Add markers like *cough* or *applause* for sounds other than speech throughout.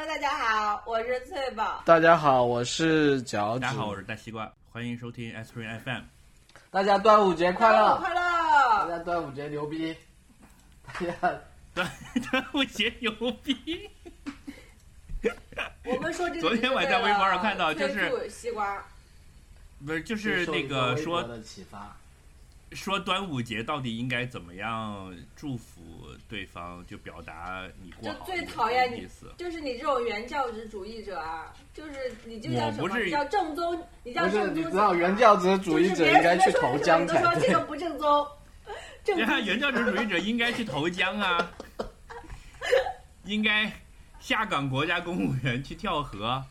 Hello，大家好，我是翠宝。大家好，我是脚趾。大家好，我是大西瓜，欢迎收听 S Spring FM。大家端午节快乐！快乐大！家端午节牛逼！大家端端午节牛逼！我们说这个昨天我在微博上看到就是西瓜，不是，就是那个个说的启发。说端午节到底应该怎么样祝福对方，就表达你过好就最讨厌你。就是你这种原教旨主义者啊，就是你就叫什么？叫正宗，你叫不是，正宗。你知道原教旨主义者应该去投江才对这个。不正宗。*laughs* 正宗你看，原教旨主义者应该去投江啊，*laughs* 应该下岗国家公务员去跳河。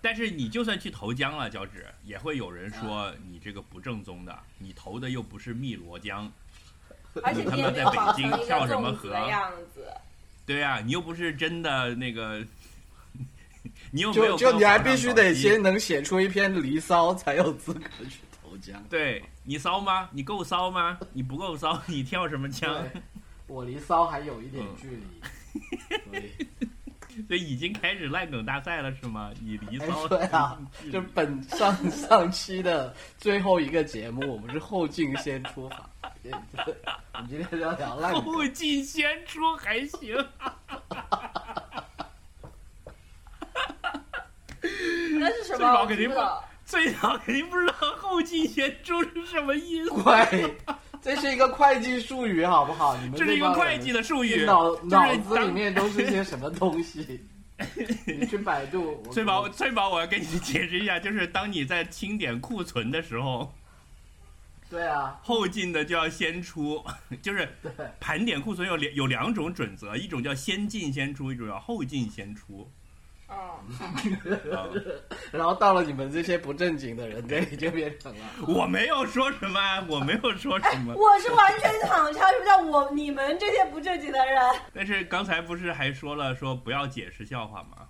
但是你就算去投江了，脚趾也会有人说你这个不正宗的，你投的又不是汨罗江，而且你也没有保存一个粽子的样子。对呀、你又不是真的那个，*laughs* 你又没有跟就你还必须得先能写出一篇《离骚》，*laughs* 才有资格去投江。对你骚吗？你够骚吗？你不够骚，*laughs* 你跳什么枪？对，我离骚还有一点距离。所以已经开始烂梗大赛了是吗？你离哎骚对啊，就 *laughs* 本 *laughs* 上上期的最后一个节目，我们是后进先出法。对对 *laughs* 我们今天要聊烂梗。后进先出还行。那是什最早么？肯定不我知道最早肯定不知道后进先出是什么意思，会，*laughs* 这是一个会计术语，好不好？*laughs* 你们这是一个会计的术语。脑脑子里面都是些什么东西？*laughs* 你去百度。我翠宝，翠宝，我要跟你解释一下，就是当你在清点库存的时候，对啊，后进的就要先出，就是，盘点库存有两有两种准则，一种叫先进先出，一种叫后进先出。哦，啊 *laughs* 然后到了你们这些不正经的人这里就变成了，我没有说什么，我没有说什么。*laughs* 我是完全躺枪，什么叫我你们这些不正经的人？但是刚才不是还说了说不要解释笑话吗？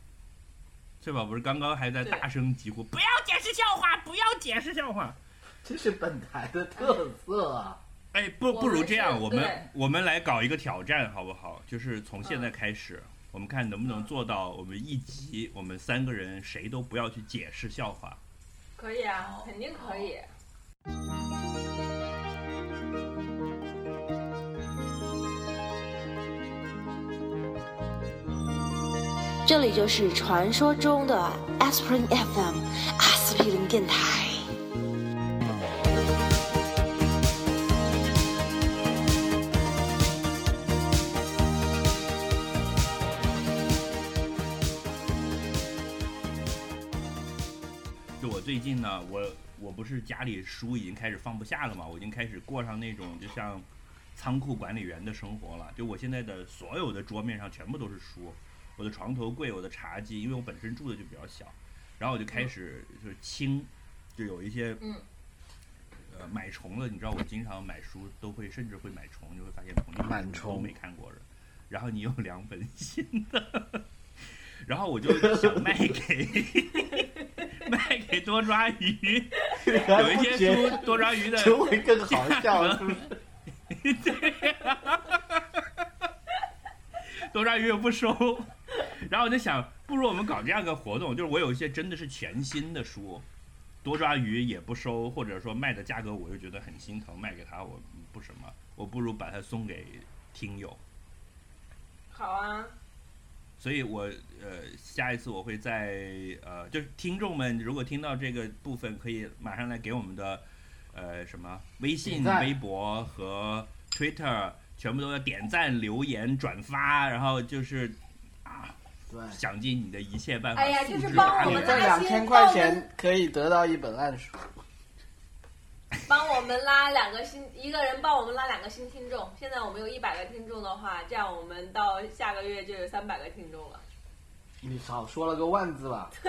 翠宝不是刚刚还在大声疾呼不要解释笑话，不要解释笑话。这是本台的特色啊！哎，不不如这样，我们我们来搞一个挑战，好不好？就是从现在开始，我们看能不能做到，我们一集我们三个人谁都不要去解释笑话。可以啊，肯定可以。这里就是传说中的 Aspirin FM 阿司匹林电台。最近呢，我我不是家里书已经开始放不下了嘛，我已经开始过上那种就像仓库管理员的生活了。就我现在的所有的桌面上全部都是书，我的床头柜、我的茶几，因为我本身住的就比较小，然后我就开始就是清，就有一些嗯。呃买虫了，你知道我经常买书都会甚至会买虫，就会发现同一本书满重都没看过的，然后你有两本新的，*laughs* 然后我就想卖给 *laughs* 卖给多抓鱼，有一些书多抓鱼的就会更好笑，价格是不是？多抓鱼又不收，然后我就想，不如我们搞这样一个活动，就是我有一些真的是全新的书，多抓鱼也不收，或者说卖的价格我又觉得很心疼，卖给他我不什么，我不如把它送给听友。好啊，所以我呃下一次我会在呃就是听众们如果听到这个部分，可以马上来给我们的呃什么微信微博和 Twitter 全部都要点赞、留言、转发，然后就是啊对，想尽你的一切办法哎呀就是帮我们这两千块钱可以得到一本烂书。*laughs* 帮我们拉两个新，一个人帮我们拉两个新听众。现在我们有一百个听众的话，这样我们到下个月就有三百个听众了。你少说了个万字吧？*laughs*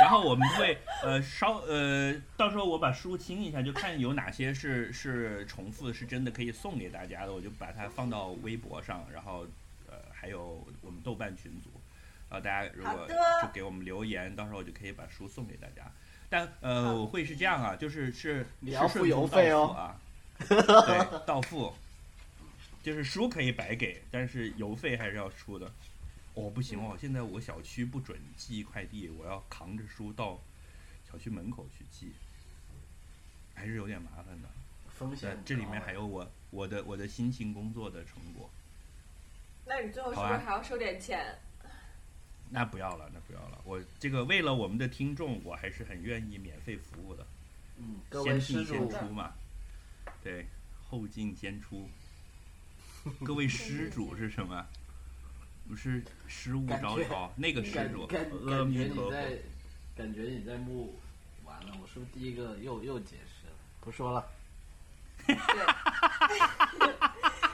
然后我们会呃稍呃，到时候我把书清一下，就看有哪些是是重复的，是真的可以送给大家的，我就把它放到微博上，然后呃还有我们豆瓣群组，然后大家如果就给我们留言，到时候我就可以把书送给大家。但呃，我会是这样啊，就是是你要是付邮费哦啊，对，到付。就是书可以白给，但是邮费还是要出的。哦，不行哦，现在我小区不准寄快递，我要扛着书到小区门口去寄，还是有点麻烦的。风险这里面还有我我的我的辛勤工作的成果。那你最后是不是还要收点钱？那不要了，那不要了。我这个为了我们的听众，我还是很愿意免费服务的。嗯，各位先施主进先出嘛，对，后进先出。各位 *laughs* 施主是什么？不是失物感觉招摇，那个施主，感觉弥陀佛。你在，感觉你在木完了，我是不是第一个又又解释了？不说了，对，*laughs*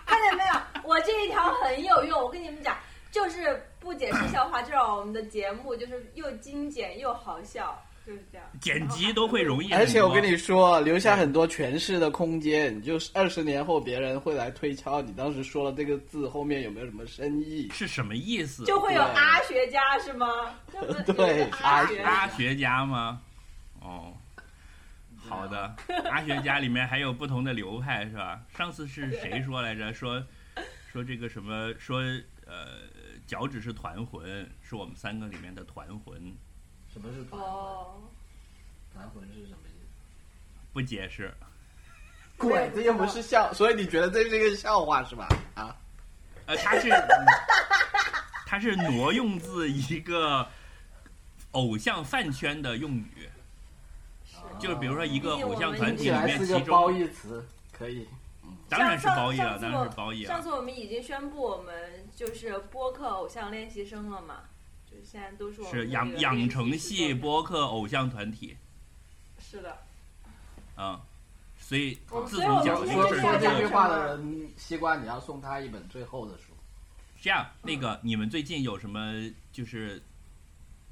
看见没有？我这一条很有用。我跟你们讲，就是不解释笑话，就让我们的节目就是又精简又好笑，就是这样。剪辑都会容易。而且我跟你说，留下很多诠释的空间，就是二十年后别人会来推敲你当时说了这个字后面有没有什么深意。是什么意思？就会有阿学家是吗？对 *laughs* 阿阿学家吗？哦，好的，阿学家里面还有不同的流派是吧？上次是谁说来着？说说这个什么？说呃，脚趾是团魂，是我们三个里面的团魂，什么是团魂？哦，团魂是什么意思？不解释。鬼，这又不是笑，*laughs* 所以你觉得这是一个笑话是吧？啊，呃，它是 *laughs* 它是挪用自一个偶像饭圈的用语，就是比如说一个偶像团体里面，其中褒义词，可以。当然是褒义了，当然是褒义上。次我们已经宣布我们就是播客偶像练习生了嘛，就是现在都是我们是养养成系播客偶像团体，是的，嗯，所以我自从讲这说说这句话的人，西瓜你要送他一本最后的书。这样，那个你们最近有什么就是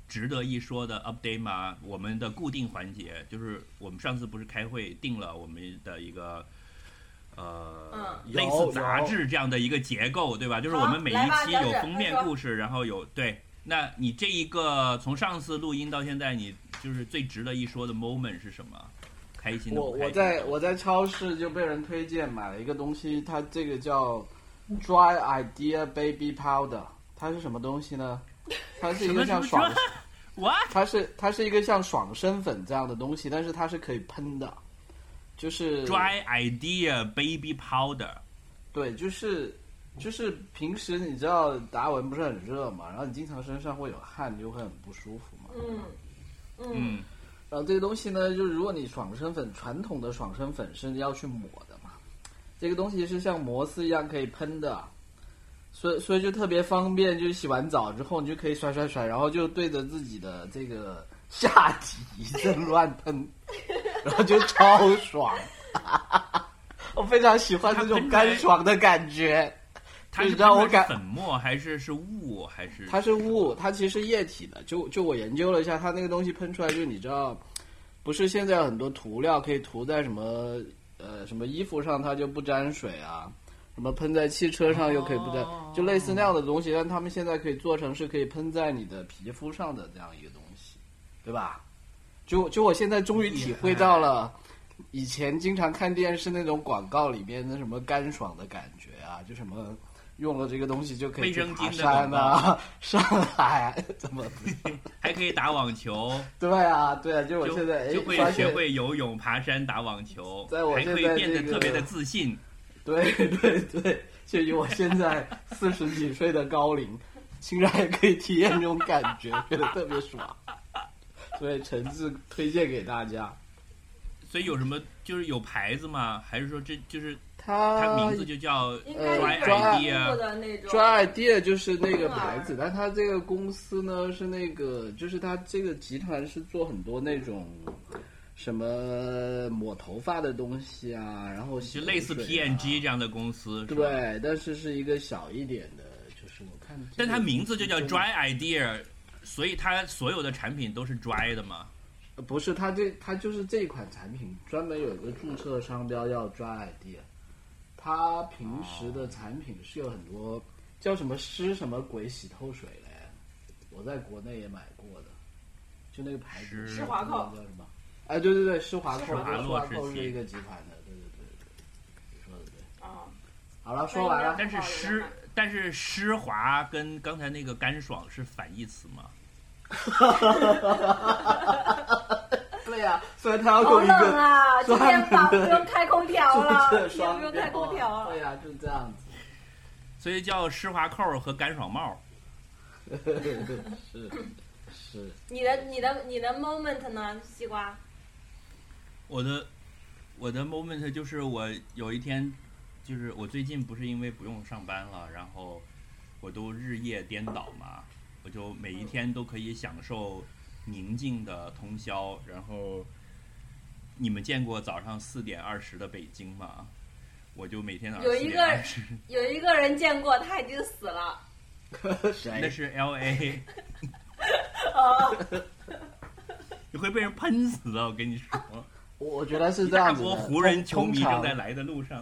值得一说的 update 吗？我们的固定环节就是我们上次不是开会定了我们的一个。呃，嗯类似杂志这样的一个结构，对吧？就是我们每一期有封面故事，然后有对。那你这一个从上次录音到现在，你就是最值得一说的 moment 是什么？开心的开心的？我在我在超市就被人推荐买了一个东西，它这个叫 Dry Idea Baby Powder，它是什么东西呢？它是一个像爽什么什么，*laughs* What？它是它是一个像爽身粉这样的东西，但是它是可以喷的，就是 Dry idea baby powder，对，就是就是平时你知道达文不是很热嘛，然后你经常身上会有汗，你就会很不舒服嘛。嗯嗯，嗯，然后这个东西呢，就是如果你爽身粉，传统的爽身粉是要去抹的嘛，这个东西是像摩丝一样可以喷的，所以所以就特别方便，就是洗完澡之后你就可以甩甩甩，然后就对着自己的这个下体一阵乱喷，*laughs* 然后就超爽。*laughs* 我非常喜欢这种干爽的感觉。它你是喷的知道我感粉末还是是雾还是？它是雾，它其实液体的。就就我研究了一下，它那个东西喷出来，就你知道，不是现在有很多涂料可以涂在什么呃什么衣服上，它就不沾水啊，什么喷在汽车上又可以不沾，哦就类似那样的东西，但他们现在可以做成是可以喷在你的皮肤上的这样一个东西，对吧？就就我现在终于体会到了。以前经常看电视那种广告里面的什么干爽的感觉啊，就什么用了这个东西就可以爬山啊，*laughs* 上海 *laughs* 怎么？*laughs* 还可以打网球，对啊，对啊，就我现在哎就会，学会游泳、爬山、打网球，在我还可以变得特别的自信。对对对，就以我现在四十几岁的高龄，竟然也可以体验这种感觉，觉得特别爽，所以诚挚推荐给大家。所以有什么就是有牌子吗？还是说这就是它它名字就叫 Dry Idea？Dry Idea 就是那个牌子，但它这个公司呢是那个，就是它这个集团是做很多那种什么抹头发的东西啊，然后洗就类似头水啊 P&G 这样的公司，对，但是是一个小一点的，就是我看这个，但它名字就叫 Dry Idea，所以它所有的产品都是 dry 的吗。呃不是，它这它就是这款产品专门有一个注册商标叫 Dry Idea，它平时的产品是有很多叫什么湿什么鬼洗头水嘞，我在国内也买过的，就那个牌子施施华蔻叫什么？哎，对对对，施华蔻，施华洛施华世奇蔻是一个集团的，对对对对，你说的对。啊，好了，说完了。但是湿，但是湿滑跟刚才那个干爽是反义词嘛？*laughs* 对呀、所以他要有一个啊！今天房不用开空调了，这今天不用开空调了。对呀、就这样子。所以叫湿滑扣和干爽帽。*laughs* 是是，你的你的你的 moment 呢，西瓜？我的我的 moment 就是我有一天，就是我最近不是因为不用上班了，然后我都日夜颠倒嘛，我就每一天都可以享受宁静的通宵。然后你们见过早上四点二十的北京吗？我就每天早上四有一个点二十，*laughs* 有一个人见过，他已经死了。*laughs* 那？是 L A，*laughs* 哦，你会被人喷死的，我跟你说。我我觉得是这样子的。大国湖人球迷正在来的路上。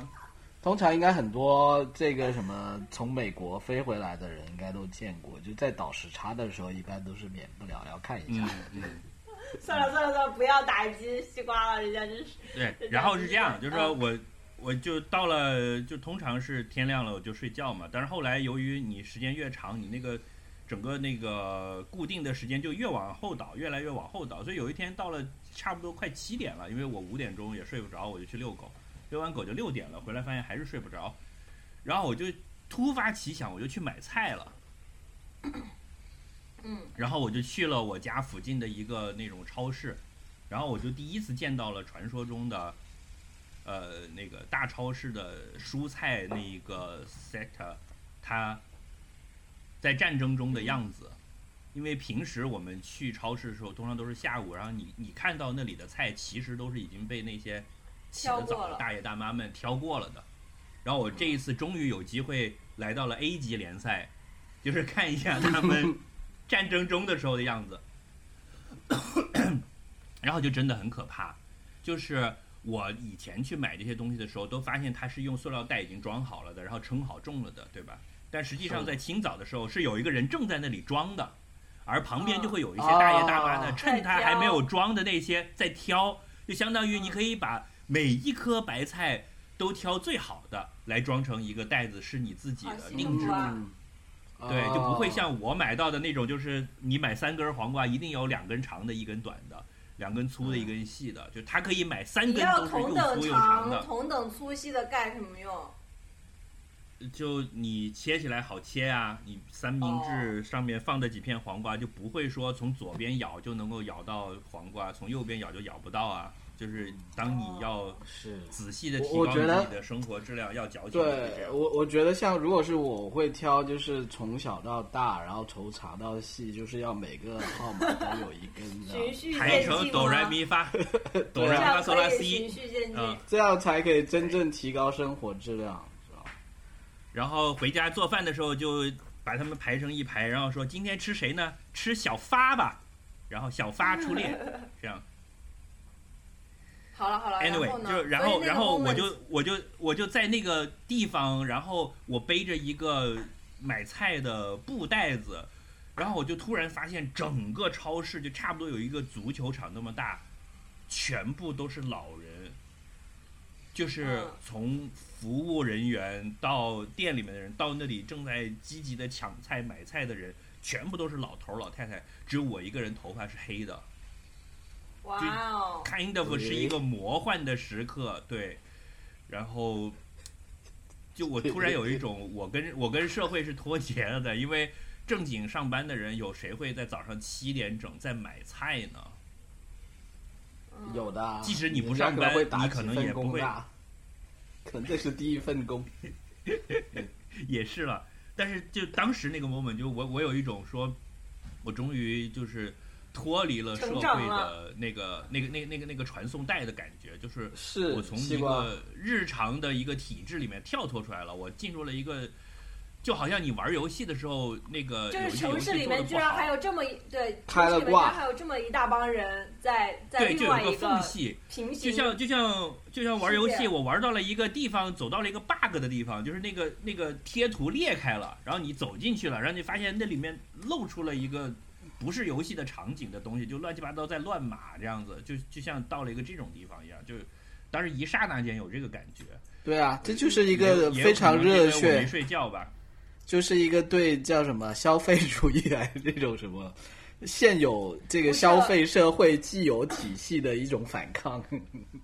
通常应该很多这个什么从美国飞回来的人应该都见过，就在倒时差的时候，一般都是免不了要看一下嗯。嗯。*laughs* 算了算了算了，不要打击西瓜了，人家真是。对，然后是这样，就是说我我就到了，就通常是天亮了我就睡觉嘛。但是后来由于你时间越长，你那个整个那个固定的时间就越往后倒，越来越往后倒。所以有一天到了差不多快七点了，因为我五点钟也睡不着，我就去遛狗，遛完狗就六点了，回来发现还是睡不着，然后我就突发奇想，我就去买菜了。嗯，然后我就去了我家附近的一个那种超市，然后我就第一次见到了传说中的，呃，那个大超市的蔬菜那一个 sector，它在战争中的样子。因为平时我们去超市的时候，通常都是下午，然后你你看到那里的菜，其实都是已经被那些起得挑过了早的大爷大妈们挑过了的。然后我这一次终于有机会来到了 A 级联赛，就是看一下他们 *laughs* 战争中的时候的样子，然后就真的很可怕。就是我以前去买这些东西的时候，都发现它是用塑料袋已经装好了的，然后称好重了的，对吧？但实际上在清早的时候，是有一个人正在那里装的，而旁边就会有一些大爷大妈的，哦趁他还没有装的那些在挑，就相当于你可以把每一颗白菜都挑最好的来装成一个袋子，是你自己的定制对，就不会哦像我买到的那种，就是你买三根黄瓜，一定有两根长的，一根短的，两根粗的，一根细的，就它可以买三你要根都是又同等粗又长长、的，同等粗细的干什么用？就你切起来好切啊，你三明哦。治上面放的几片黄瓜，就不会说从左边咬就能够咬到黄瓜，从右边咬就咬不到啊。就是当你要是。仔细的提高自己的生活质量，要矫情。对我，我觉得像如果是我我会挑，就是从小到大，然后从长到细，就是要每个号码都有一根，*laughs* 的循序排成 *laughs* 哆来？咪发，哆来咪发样嗦拉可以循 C，序渐进。嗯这样才可以真正提高生活质量，是吧？然后回家做饭的时候就把他们排成一排，然后说今天吃谁呢？吃小发吧，然后小发出列，*laughs* 这样。好了好了 Anyway，然后呢？就然后然后我就我就我就在那个地方，然后我背着一个买菜的布袋子，然后我就突然发现整个超市就差不多有一个足球场那么大，全部都是老人，就是嗯从服务人员到店里面的人，到那里正在积极的抢菜买菜的人，全部都是老头儿老太太，只有我一个人头发是黑的。哇哦，kind of 是一个魔幻的时刻，对。然后，就我突然有一种我跟我跟社会是脱节了的，因为正经上班的人有谁会在早上七点整在买菜呢？嗯有的啊，即使你不上班你可能也不会可能这是第一份工。*laughs* 也是了，但是就当时那个 moment，就我我有一种说，我终于就是脱离了社会的那个那个那个那个那个传送带的感觉，就是是我从一个日常的一个体制里面跳脱出来了，我进入了一个，就好像你玩游戏的时候，那个就是有一些游城市里面居然还，有这么一对，开了城市里面居然挂。还有这么一大帮人在在对，就另外一个缝隙，平行，就像就像就像玩游戏，我玩到了一个地方，走到了一个 bug 的地方，就是那个那个贴图裂开了，然后你走进去了，然后你发现那里面露出了一个不是游戏的场景的东西，就乱七八糟在乱码这样子，就就像到了一个这种地方一样，就当时一刹那间有这个感觉，对啊，这就是一个非常热血没，睡觉吧。就是一个对叫什么消费主义来这种什么现有这个消费社会既有体系的一种反抗。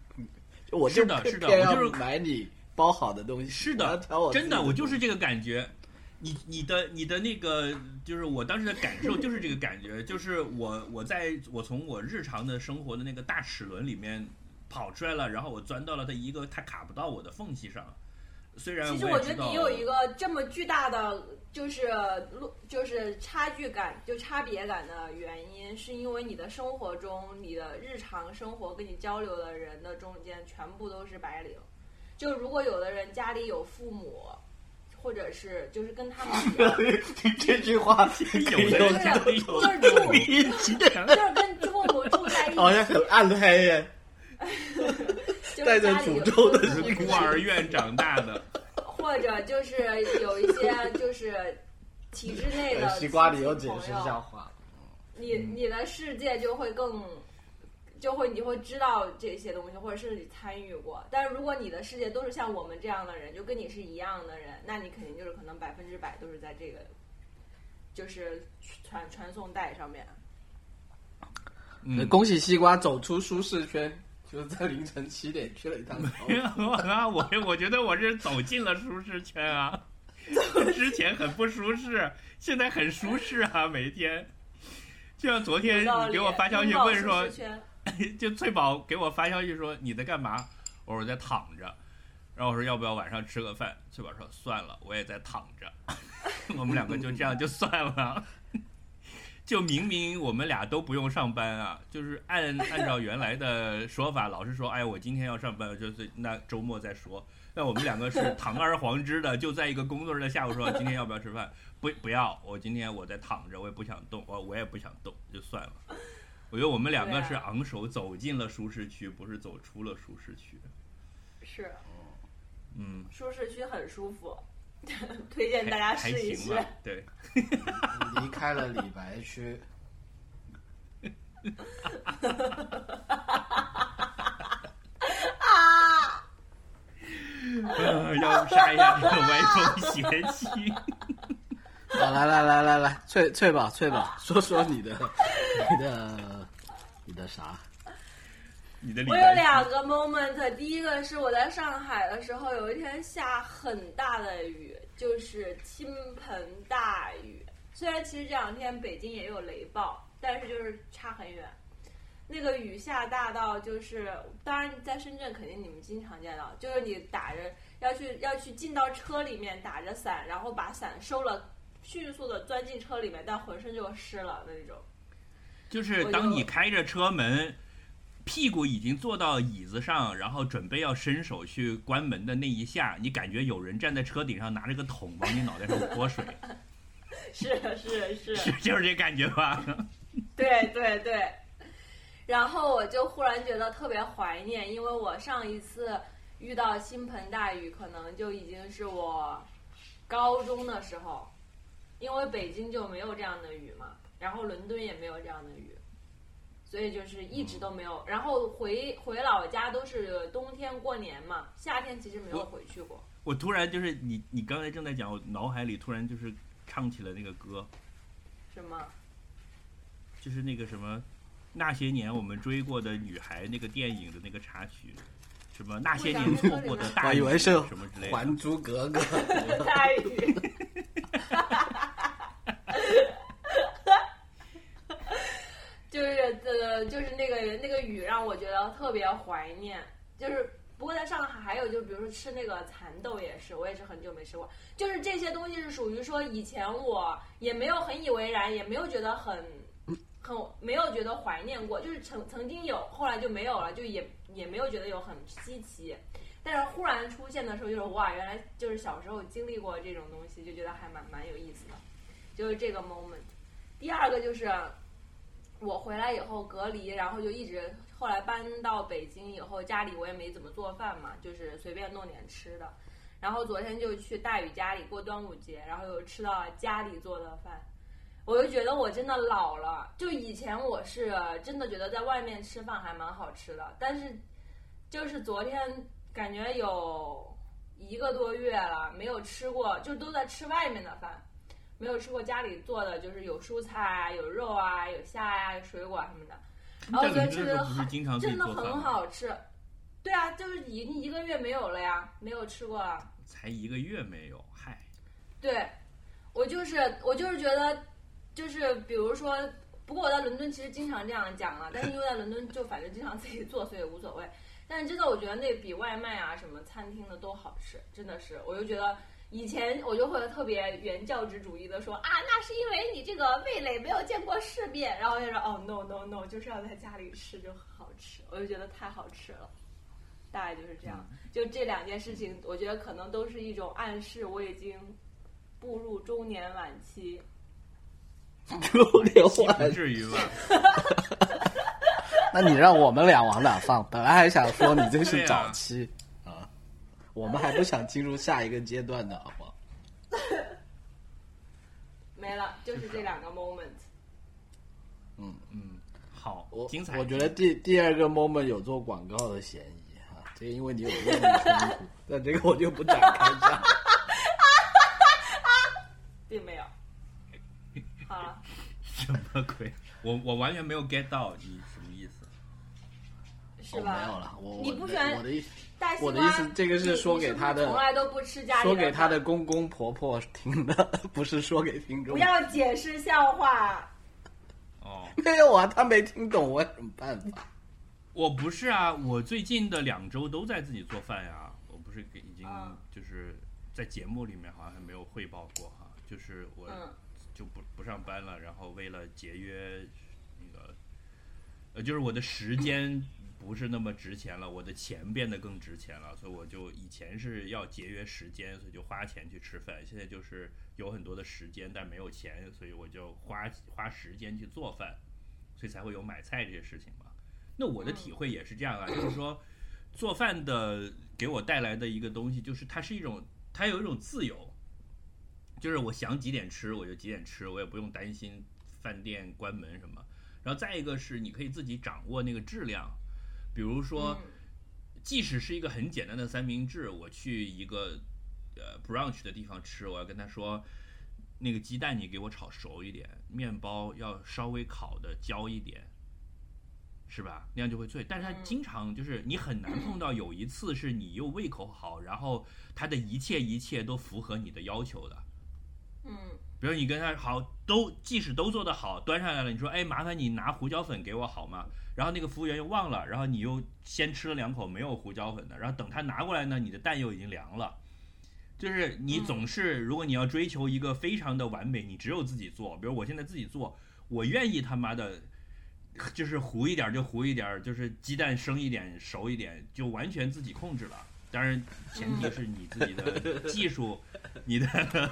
*laughs* 我就是的是的我就是买你包好的东西，是的，真的我就是这个感觉。你你的你的那个，就是我当时的感受就是这个感觉，就是我我在我从我日常的生活的那个大齿轮里面跑出来了，然后我钻到了它一个它卡不到我的缝隙上。虽然其实我觉得你有一个这么巨大的就是落就是差距感，就差别感的原因，是因为你的生活中，你的日常生活跟你交流的人的中间全部都是白领。就如果有的人家里有父母，或者是就是跟他们 *laughs* 这句话 *laughs* 有的人家里有就是住一起，就是跟中国住在一起，好像很暗黑耶，*laughs* 就是带着诅咒的是孤儿院长大的，或者就是有一些就是体制内的西瓜里有解释亲戚朋友笑话。你你的世界就会更，就会你会知道这些东西，或者是你参与过。但是如果你的世界都是像我们这样的人，就跟你是一样的人，那你肯定就是可能百分之百都是在这个，就是传传送带上面。嗯，恭喜西瓜走出舒适圈，就是在凌晨七点去了一趟 *laughs* 操啊，我我觉得我是走进了舒适圈啊，之前很不舒适，现在很舒适啊，每天。就像昨天你给我发消息问说舒适，圈 *laughs* 就翠宝给我发消息说你在干嘛？我说我在躺着，然后我说要不要晚上吃个饭？翠宝说算了，我也在躺着。*laughs* 我们两个就这样就算了。*laughs* 就明明我们俩都不用上班啊，就是按按照原来的说法，老是说哎我今天要上班，就是那周末再说。那我们两个是堂而皇之的，就在一个工作日的下午说今天要不要吃饭？不不要，我今天我在躺着，我也不想动，我我也不想动，就算了。我觉得我们两个是昂首走进了舒适区，不是走出了舒适区。是嗯，舒适区很舒服，*laughs* 推荐大家还试一试还行。吧，对。离开了李白区。啊！*laughs* 呃要杀一下这个歪风邪气。*laughs* 好，来来来来来，翠翠宝翠宝，说说你的你的你的啥？我有你的我有两个 moment，第一个是我在上海的时候，有一天下很大的雨，就是倾盆大雨。虽然其实这两天北京也有雷暴，但是就是差很远。那个雨下大到就是，当然在深圳肯定你们经常见到，就是你打着要去要去进到车里面打着伞，然后把伞收了，迅速的钻进车里面，但浑身就湿了的那种。就是当你开着车门，屁股已经坐到椅子上，然后准备要伸手去关门的那一下，你感觉有人站在车顶上拿着个桶往你脑袋上泼水，是是是，是就是这感觉吧？对对对，然后我就忽然觉得特别怀念，因为我上一次遇到倾盆大雨，可能就已经是我高中的时候，因为北京就没有这样的雨嘛，然后伦敦也没有这样的雨，所以就是一直都没有。然后回回老家都是冬天过年嘛，夏天其实没有回去过。我突然就是你，你刚才正在讲，我脑海里突然就是唱起了那个歌，什么？就是那个什么，那些年我们追过的女孩那个电影的那个插曲，什么那些年错过的大雨我以为是什么之类《的。还珠格格》*laughs* 大雨。*laughs* *laughs* 就是这个，就是那个那个雨让我觉得特别怀念。就是不过在上海还有就，比如说吃那个蚕豆也是，我也是很久没吃过。就是这些东西是属于说以前我也没有很以为然，也没有觉得很很没有觉得怀念过，就是曾曾经有，后来就没有了，就也也没有觉得有很稀奇。但是忽然出现的时候，就是哇，原来就是小时候经历过这种东西，就觉得还蛮蛮有意思的，就是这个 moment。第二个就是我回来以后隔离，然后就一直后来搬到北京以后，家里我也没怎么做饭嘛，就是随便弄点吃的。然后昨天就去大宇家里过端午节，然后又吃到家里做的饭，我就觉得我真的老了。就以前我是真的觉得在外面吃饭还蛮好吃的，但是就是昨天感觉有一个多月了，没有吃过，就都在吃外面的饭，没有吃过家里做的，就是有蔬菜啊、有肉啊、有虾呀、有水果啊什么的。然后我觉得吃的不是经常自己真的很？好吃。对啊，就是已经一个月没有了呀，没有吃过了。才一个月没有，嗨，对，我就是我就是觉得，就是比如说，不过我在伦敦其实经常这样讲啊，但是因为在伦敦就反正经常自己做，所以无所谓。但是真的，我觉得那比外卖啊什么餐厅的都好吃，真的是。我就觉得以前我就会特别原教旨主义的说啊，*laughs* 那是因为你这个味蕾没有见过世面，然后就说哦 no no no，就是要在家里吃就很好吃，我就觉得太好吃了。大概就是这样，就这两件事情，我觉得可能都是一种暗示，我已经步入中年晚期。有点不晚。至于吧？*laughs* 那你让我们俩往哪放？本来还想说你这是早期啊，我们还不想进入下一个阶段呢，好不好？*laughs* 没了，就是这两个 moment。嗯嗯，好我，精彩。我觉得第第二个 moment 有做广告的嫌疑啊，这个因为你有利益冲突，但这个我就不展开讲。*laughs* 并没有。好了，*laughs* 什么鬼？我我完全没有 get 到你。是吧？我没有了，我我你不喜欢我的意大西瓜，我的意思这个是说给他的从来都不吃家里说给他的饭公公婆婆听的，不是说给听众不。要解释笑话。哦，*laughs* 没有啊，他没听懂，我有什么办法？我不是啊，我最近的两周都在自己做饭呀。我不是给已经嗯就是在节目里面好像还没有汇报过哈，就是我嗯就不不上班了，然后为了节约那个，呃，就是我的时间不是那么值钱了，我的钱变得更值钱了，所以我就以前是要节约时间，所以就花钱去吃饭，现在就是有很多的时间但没有钱，所以我就花花时间去做饭，所以才会有买菜这些事情嘛。那我的体会也是这样啊，就是说做饭的给我带来的一个东西，就是它是一种，它有一种自由，就是我想几点吃我就几点吃，我也不用担心饭店关门什么。然后再一个是你可以自己掌握那个质量，比如说，嗯即使是一个很简单的三明治，我去一个呃 brunch 的地方吃，我要跟他说，那个鸡蛋你给我炒熟一点，面包要稍微烤的焦一点，是吧？那样就会脆。但是它嗯经常就是你很难碰到有一次是你又胃口好，然后他的一切一切都符合你的要求的。嗯比如你跟他好，都即使都做得好，端上来了，你说哎，麻烦你拿胡椒粉给我好吗？然后那个服务员又忘了，然后你又先吃了两口没有胡椒粉的，然后等他拿过来呢，你的蛋又已经凉了。就是你嗯总是，如果你要追求一个非常的完美，你只有自己做。比如我现在自己做，我愿意他妈的，就是糊一点儿就糊一点儿，就是鸡蛋生一点熟一点，就完全自己控制了。当然，前提是你自己的 *laughs* 技术，你的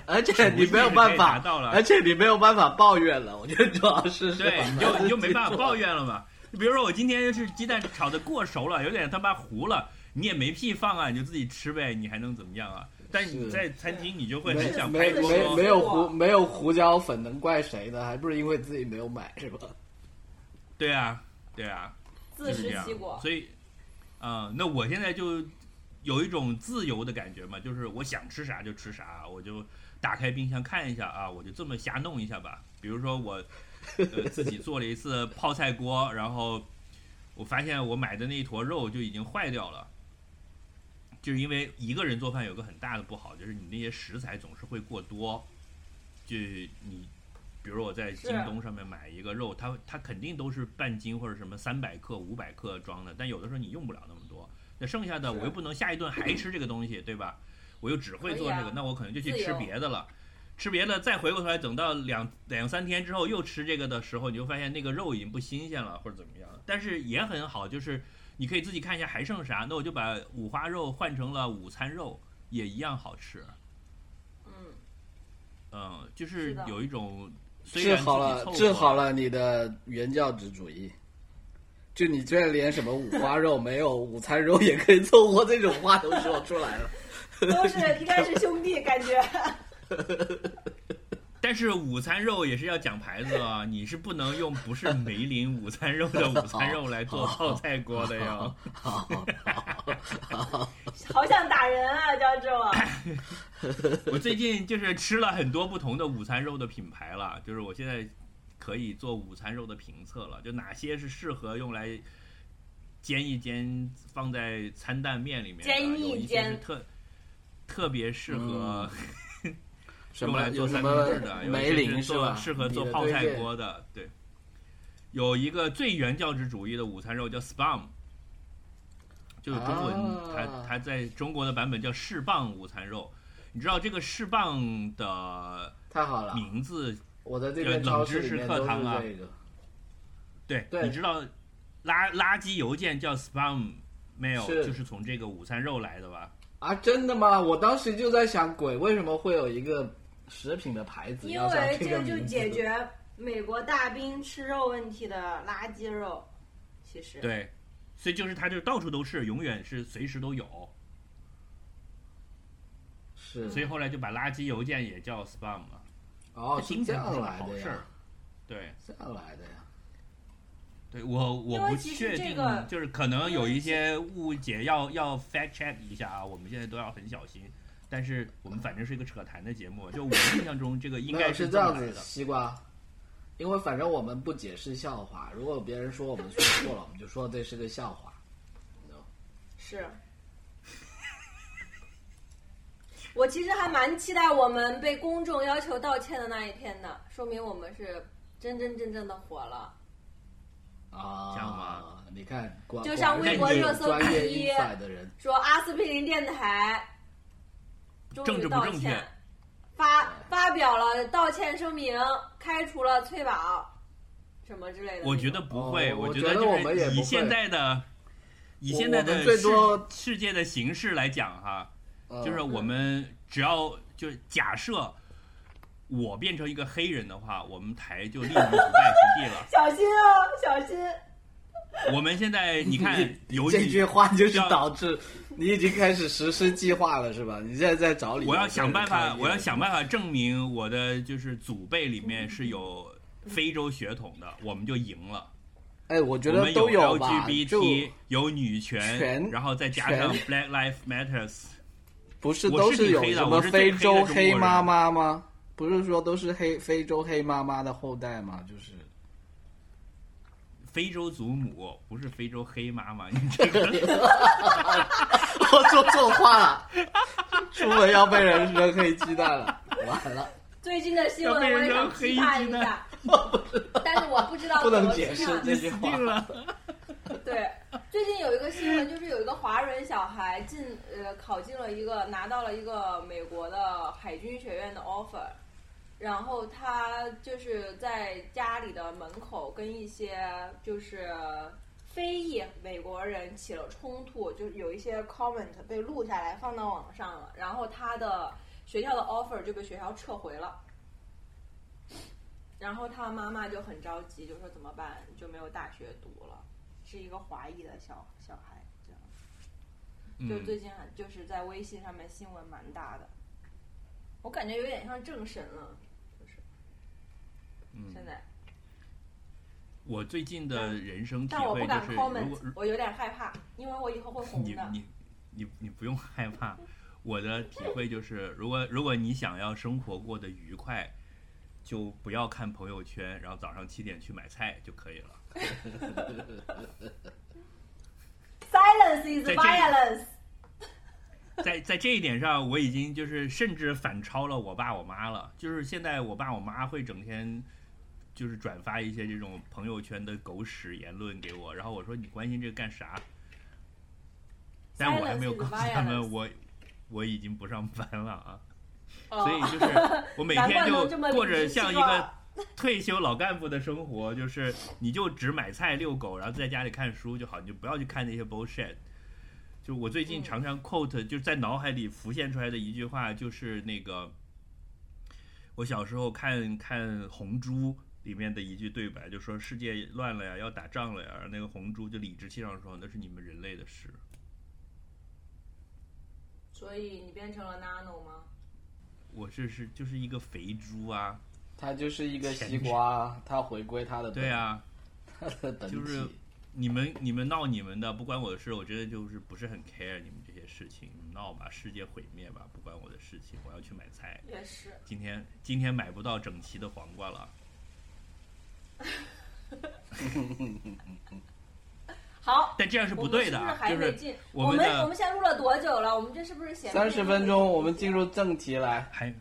而且你没有办法到了，而且你没有办法抱怨了。我觉得主要是对，你就你就没办法抱怨了嘛。比如说我今天是鸡蛋炒的过熟了，有点他妈糊了，你也没屁放啊，你就自己吃呗，你还能怎么样啊？但是你在餐厅，你就会很想没没拍桌说没有胡没有胡椒粉，能怪谁呢？还不是因为自己没有买，是吧？对啊，对啊，自食其果。所以，啊、那我现在就有一种自由的感觉嘛，就是我想吃啥就吃啥，我就打开冰箱看一下啊，我就这么瞎弄一下吧。比如说我呃 *laughs* 自己做了一次泡菜锅，然后我发现我买的那一坨肉就已经坏掉了。就是因为一个人做饭有个很大的不好，就是你那些食材总是会过多。就你，比如我在京东上面买一个肉，它它肯定都是半斤或者什么三百克、五百克装的，但有的时候你用不了那么多。那剩下的我又不能下一顿还吃这个东西，对吧？我又只会做这个，啊那我可能就去吃别的了。吃别的，再回过头来，等到两两三天之后又吃这个的时候，你就发现那个肉已经不新鲜了，或者怎么样。但是也很好，就是你可以自己看一下还剩啥，那我就把五花肉换成了午餐肉，也一样好吃。嗯，嗯，就是有一种虽治好了治好了你的原教旨主义。就你居然连什么五花肉没有，午餐肉也可以凑合，这种话都说出来了。都是应该是兄弟，感觉。*laughs* 但是午餐肉也是要讲牌子啊，你是不能用不是梅林午餐肉的午餐肉来做泡菜锅的哟。好好好好想打人啊，教授！*laughs* 我最近就是吃了很多不同的午餐肉的品牌了，就是我现在可以做午餐肉的评测了，就哪些是适合用来煎一煎，放在餐蛋面里面，煎一煎，特特别适合 *laughs* 用来做三明治的，梅林是吧？适合做泡菜锅的，对。有一个最原教旨主义的午餐肉叫 Spam。就是中文，它它在中国的版本叫释棒午餐肉，你知道这个释棒的太好了名字？我的这个冷知识课堂啊，对，你知道垃垃圾邮件叫 spam mail，就是从这个午餐肉来的吧？啊，真的吗？我当时就在想，鬼为什么会有一个食品的牌子？因为这个就解决美国大兵吃肉问题的垃圾肉，其实对。所以就是它就到处都是，永远是随时都有。是。所以后来就把垃圾邮件也叫 spam 了。哦，是这样来的呀。对。这样来的呀。对我我不确定，就是可能有一些误解，要要 fact check 一下啊。我们现在都要很小心。但是我们反正是一个扯谈的节目，就我印象中这个应该是这样子的。西瓜。因为反正我们不解释笑话，如果别人说我们说错了，我们就说这是个笑话。是。我其实还蛮期待我们被公众要求道歉的那一天的，说明我们是真真正正的火了。啊，这样吗？你看，就像微博热搜第一，说阿司匹林电台终于道歉。发发表了道歉声明，开除了翠宝，什么之类的。我觉得不会，我觉得就是以现在的以现在的世世界的形式来讲哈，就是我们只要就是假设我变成一个黑人的话，我们台就立于不败之地了。*laughs* 小心啊，小心！我们现在你看，有这句话就是导致你已经开始实施计划了，是吧？你现在在找理由。我要想办法，我要想办法证明我的就是祖辈里面是有非洲血统的，我们就赢了。哎，我觉得都有 LGBT，有女权，然后再加上 Black Lives Matters，不是都是有什么非洲黑妈妈吗？不是说都是黑非洲黑妈妈的后代吗？就是。非洲祖母不是非洲黑妈妈，你这个 *laughs* *laughs* 我说错话了，出门要被人扔黑鸡蛋了，完了。最近的新闻我也想批判一下，但是我不知道 *laughs* 不能解释这句话。对，*laughs* 最近有一个新闻，就是有一个华人小孩进呃考进了一个拿到了一个美国的海军学院的 offer。然后他就是在家里的门口跟一些就是非裔美国人起了冲突，就有一些 comment 被录下来放到网上了。然后他的学校的 offer 就被学校撤回了。然后他妈妈就很着急，就说怎么办？就没有大学读了，是一个华裔的小小孩，这样。就最近就是在微信上面新闻蛮大的，我感觉有点像政神了。现在，我最近的人生体会就是，如果我有点害怕，因为我以后会红的。你你你你不用害怕，我的体会就是，如果如果你想要生活过得愉快，就不要看朋友圈，然后早上七点去买菜就可以了。Silence is violence。在在这一点上，我已经就是甚至反超了我爸我妈了。就是现在我爸我妈会整天。就是转发一些这种朋友圈的狗屎言论给我，然后我说你关心这个干啥？但我还没有告诉他们我我已经不上班了啊，所以就是我每天就过着像一个 *laughs* 退休老干部的生活，就是你就只买菜遛狗，然后在家里看书就好，你就不要去看那些 bullshit。就我最近常常 quote，就是在脑海里浮现出来的一句话，就是那个我小时候看看红猪。里面的一句对白就说：“世界乱了呀，要打仗了呀。”那个红猪就理直气壮说：“那是你们人类的事。”所以你变成了 Nano 吗？我这是就是一个肥猪啊！它就是一个西瓜，它回归它的对啊，它的本就是你们你们闹你们的，不关我的事。我觉得就是不是很 care 你们这些事情，你们闹吧，世界毁灭吧，不关我的事情。我要去买菜，也是。今天今天买不到整齐的黄瓜了。*laughs* 好，但这样是不对的是是啊，就是进？我们我们我们现在录了多久了？我们这是不是闲篇三十分钟，我们进入正题来。还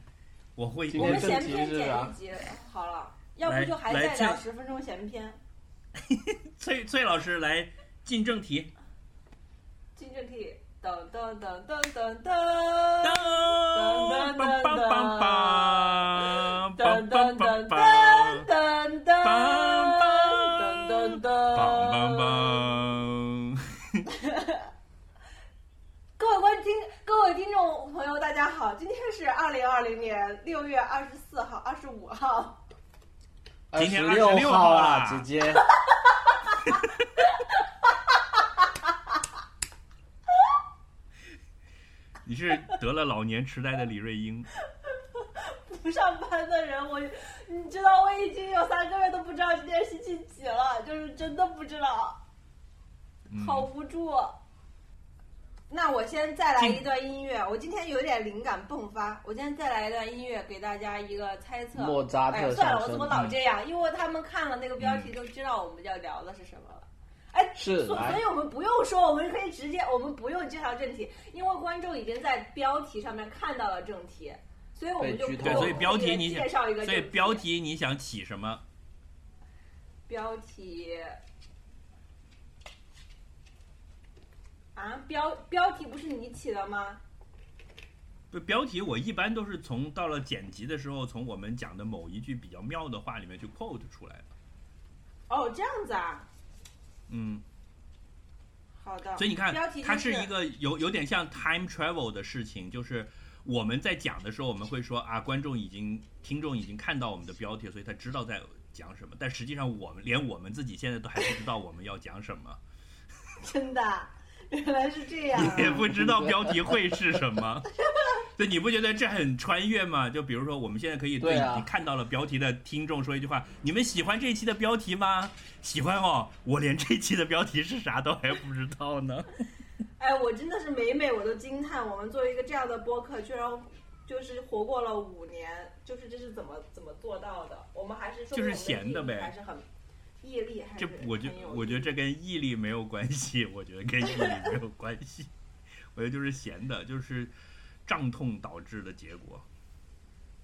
我会我们闲篇剪一集好了，要不就还来再聊十分钟闲篇。*laughs* 崔崔老师来进正题。进正题，噔噔噔噔噔噔当梆梆梆梆梆梆噔噔 *laughs* 听众朋友，大家好，今天是二零二零年六月二十四号、二十五号。今天十六26号号啦，啦姐姐。*laughs* 你是得了老年痴呆的李瑞英，不上班的人，我你知道我已经有三个月都不知道今天星期几了，就是真的不知道，嗯好无助。那我先再来一段音乐，我今天有点灵感迸发，我今天再来一段音乐，给大家一个猜测。莫扎特哎，算了，我怎么老这样？因为他们看了那个标题就知道我们要聊的是什么了。哎，所是所以我们不用说，我们可以直接，我们不用介绍正题，因为观众已经在标题上面看到了正题，所以我们就被剧透对，所以标题你介绍一个所以标题你想起什么？标题啊，标标题不是你起的吗？不，标题我一般都是从到了剪辑的时候，从我们讲的某一句比较妙的话里面去 quote 出来的。哦，这样子啊，嗯，好的。所以你看标题，它是一个有有点像 time travel 的事情，就是我们在讲的时候，我们会说啊，观众已经、听众已经看到我们的标题，所以他知道在讲什么。但实际上，我们连我们自己现在都还不知道我们要讲什么，*laughs* 真的，*laughs* 原来是这样啊。也不知道标题会是什么。*laughs* 对，你不觉得这很穿越吗？就比如说，我们现在可以对对啊已经看到了标题的听众说一句话：你们喜欢这一期的标题吗？喜欢哦，我连这期的标题是啥都还不知道呢。*laughs* 哎，我真的是每每我都惊叹，我们作为一个这样的播客，居然就是活过了五年，就是这是怎么怎么做到的？我们还是说就是闲的呗还是很毅力，还是这我觉很有我觉得这跟毅力没有关系，我觉得跟毅力没有关系，我觉得就是闲的，就是胀痛导致的结果。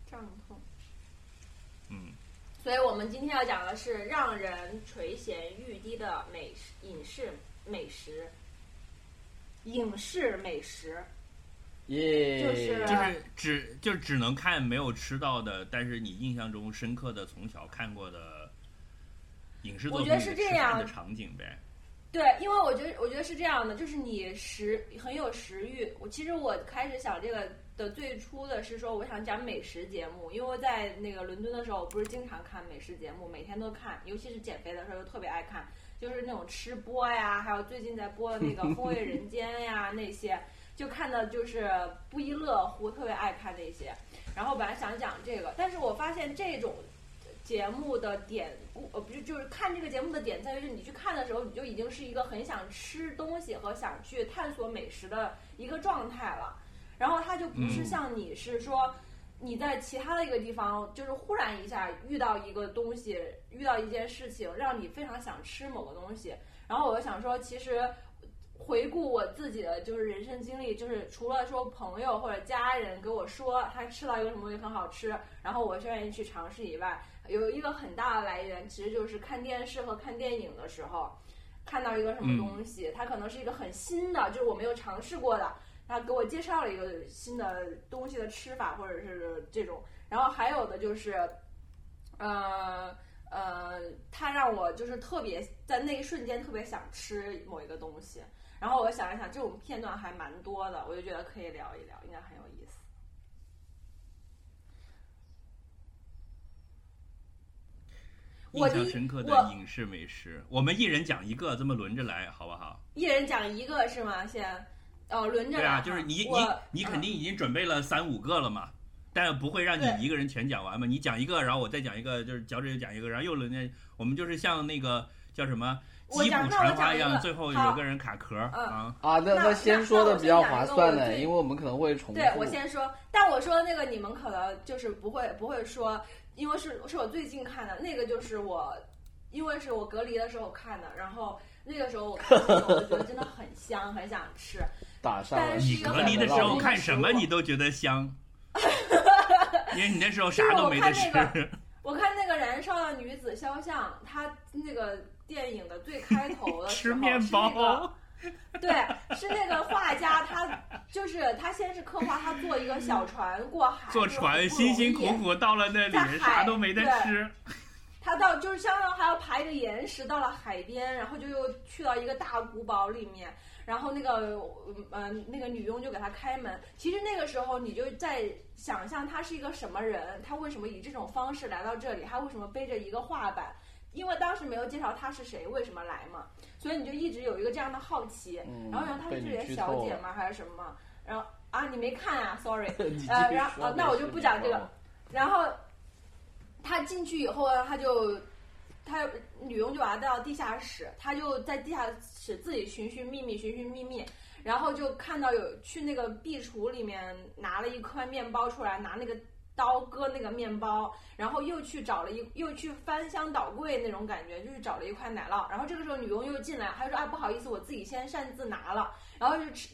胀痛。嗯，所以我们今天要讲的是让人垂涎欲滴的美食影视美食，影视美食。耶，就是就是只就只能看没有吃到的，但是你印象中深刻的从小看过的影视作品我觉得是这样吃饭的场景呗。对，因为我觉得我觉得是这样的，就是你食很有食欲。我其实我开始想这个的最初的是说，我想讲美食节目，因为在那个伦敦的时候，我不是经常看美食节目，每天都看，尤其是减肥的时候，就特别爱看，就是那种吃播呀，还有最近在播的那个《风味人间》呀那些，就看的就是不亦乐乎，特别爱看那些。然后本来想讲这个，但是我发现这种节目的点，呃，不是，就是看这个节目的点在于，是你去看的时候，你就已经是一个很想吃东西和想去探索美食的一个状态了。然后它就不是嗯像你是说，你在其他的一个地方，就是忽然一下遇到一个东西，遇到一件事情，让你非常想吃某个东西。然后我就想说，其实回顾我自己的就是人生经历，就是除了说朋友或者家人给我说他吃到一个什么东西很好吃，然后我愿意去尝试以外，有一个很大的来源，其实就是看电视和看电影的时候，看到一个什么东西，它可能是一个很新的，就是我没有尝试过的，他给我介绍了一个新的东西的吃法，或者是这种，然后还有的就是，呃。呃，他让我就是特别在那一瞬间特别想吃某一个东西，然后我想一想，这种片段还蛮多的，我就觉得可以聊一聊，应该很有意思。我第一印象深刻的影视美食，我们一人讲一个，这么轮着来，好不好？一人讲一个是吗？先，哦，轮着来。对啊，就是你你你肯嗯定已经准备了三五个了嘛，但不会让你一个人全讲完嘛。你讲一个，然后我再讲一个，就是脚趾又讲一个，然后又轮着。我们就是像那个叫什么我击鼓传花一样最后有个人卡壳嗯啊。啊，那那先说的比较划算的，因为我们可能会重复。对我先说，但我说的那个你们可能就是不会不会说，因为是是我最近看的那个，就是我因为是我隔离的时候看的，然后那个时候我看的时候，我就觉得真的很香，很想吃。*laughs* 打上了但是你隔离的时候看什么你都觉得香，*laughs* 因为你那时候啥都没得吃我看那。我看那个《燃烧的女子肖像》，它那个电影的最开头的时 *laughs* 吃候面是那个包，*laughs* 对，是那个画家，他就是他先是刻画他坐一个小船过海，坐船辛辛苦苦到了那里，海啥都没得吃。他到就是相当于还要爬一个岩石到了海边，然后就又去到一个大古堡里面，然后那个呃那个女佣就给他开门。其实那个时候你就在想象他是一个什么人，他为什么以这种方式来到这里，他为什么背着一个画板？因为当时没有介绍他是谁，为什么来嘛，所以你就一直有一个这样的好奇。嗯然后然后她是这里的小姐吗？还是什么？然后啊你没看啊，sorry。*laughs* 呃，然后说呃，那我就不讲这个。然后他进去以后呢，他就他女佣就把他带到地下室，他就在地下室自己寻寻觅觅，寻寻觅觅，然后就看到有去那个壁橱里面拿了一块面包出来，拿那个。刀割那个面包，然后又去找了一，又去翻箱倒柜那种感觉，就是找了一块奶酪。然后这个时候女佣又进来，她说：“啊，不好意思，我自己先擅自拿了。”然后就吃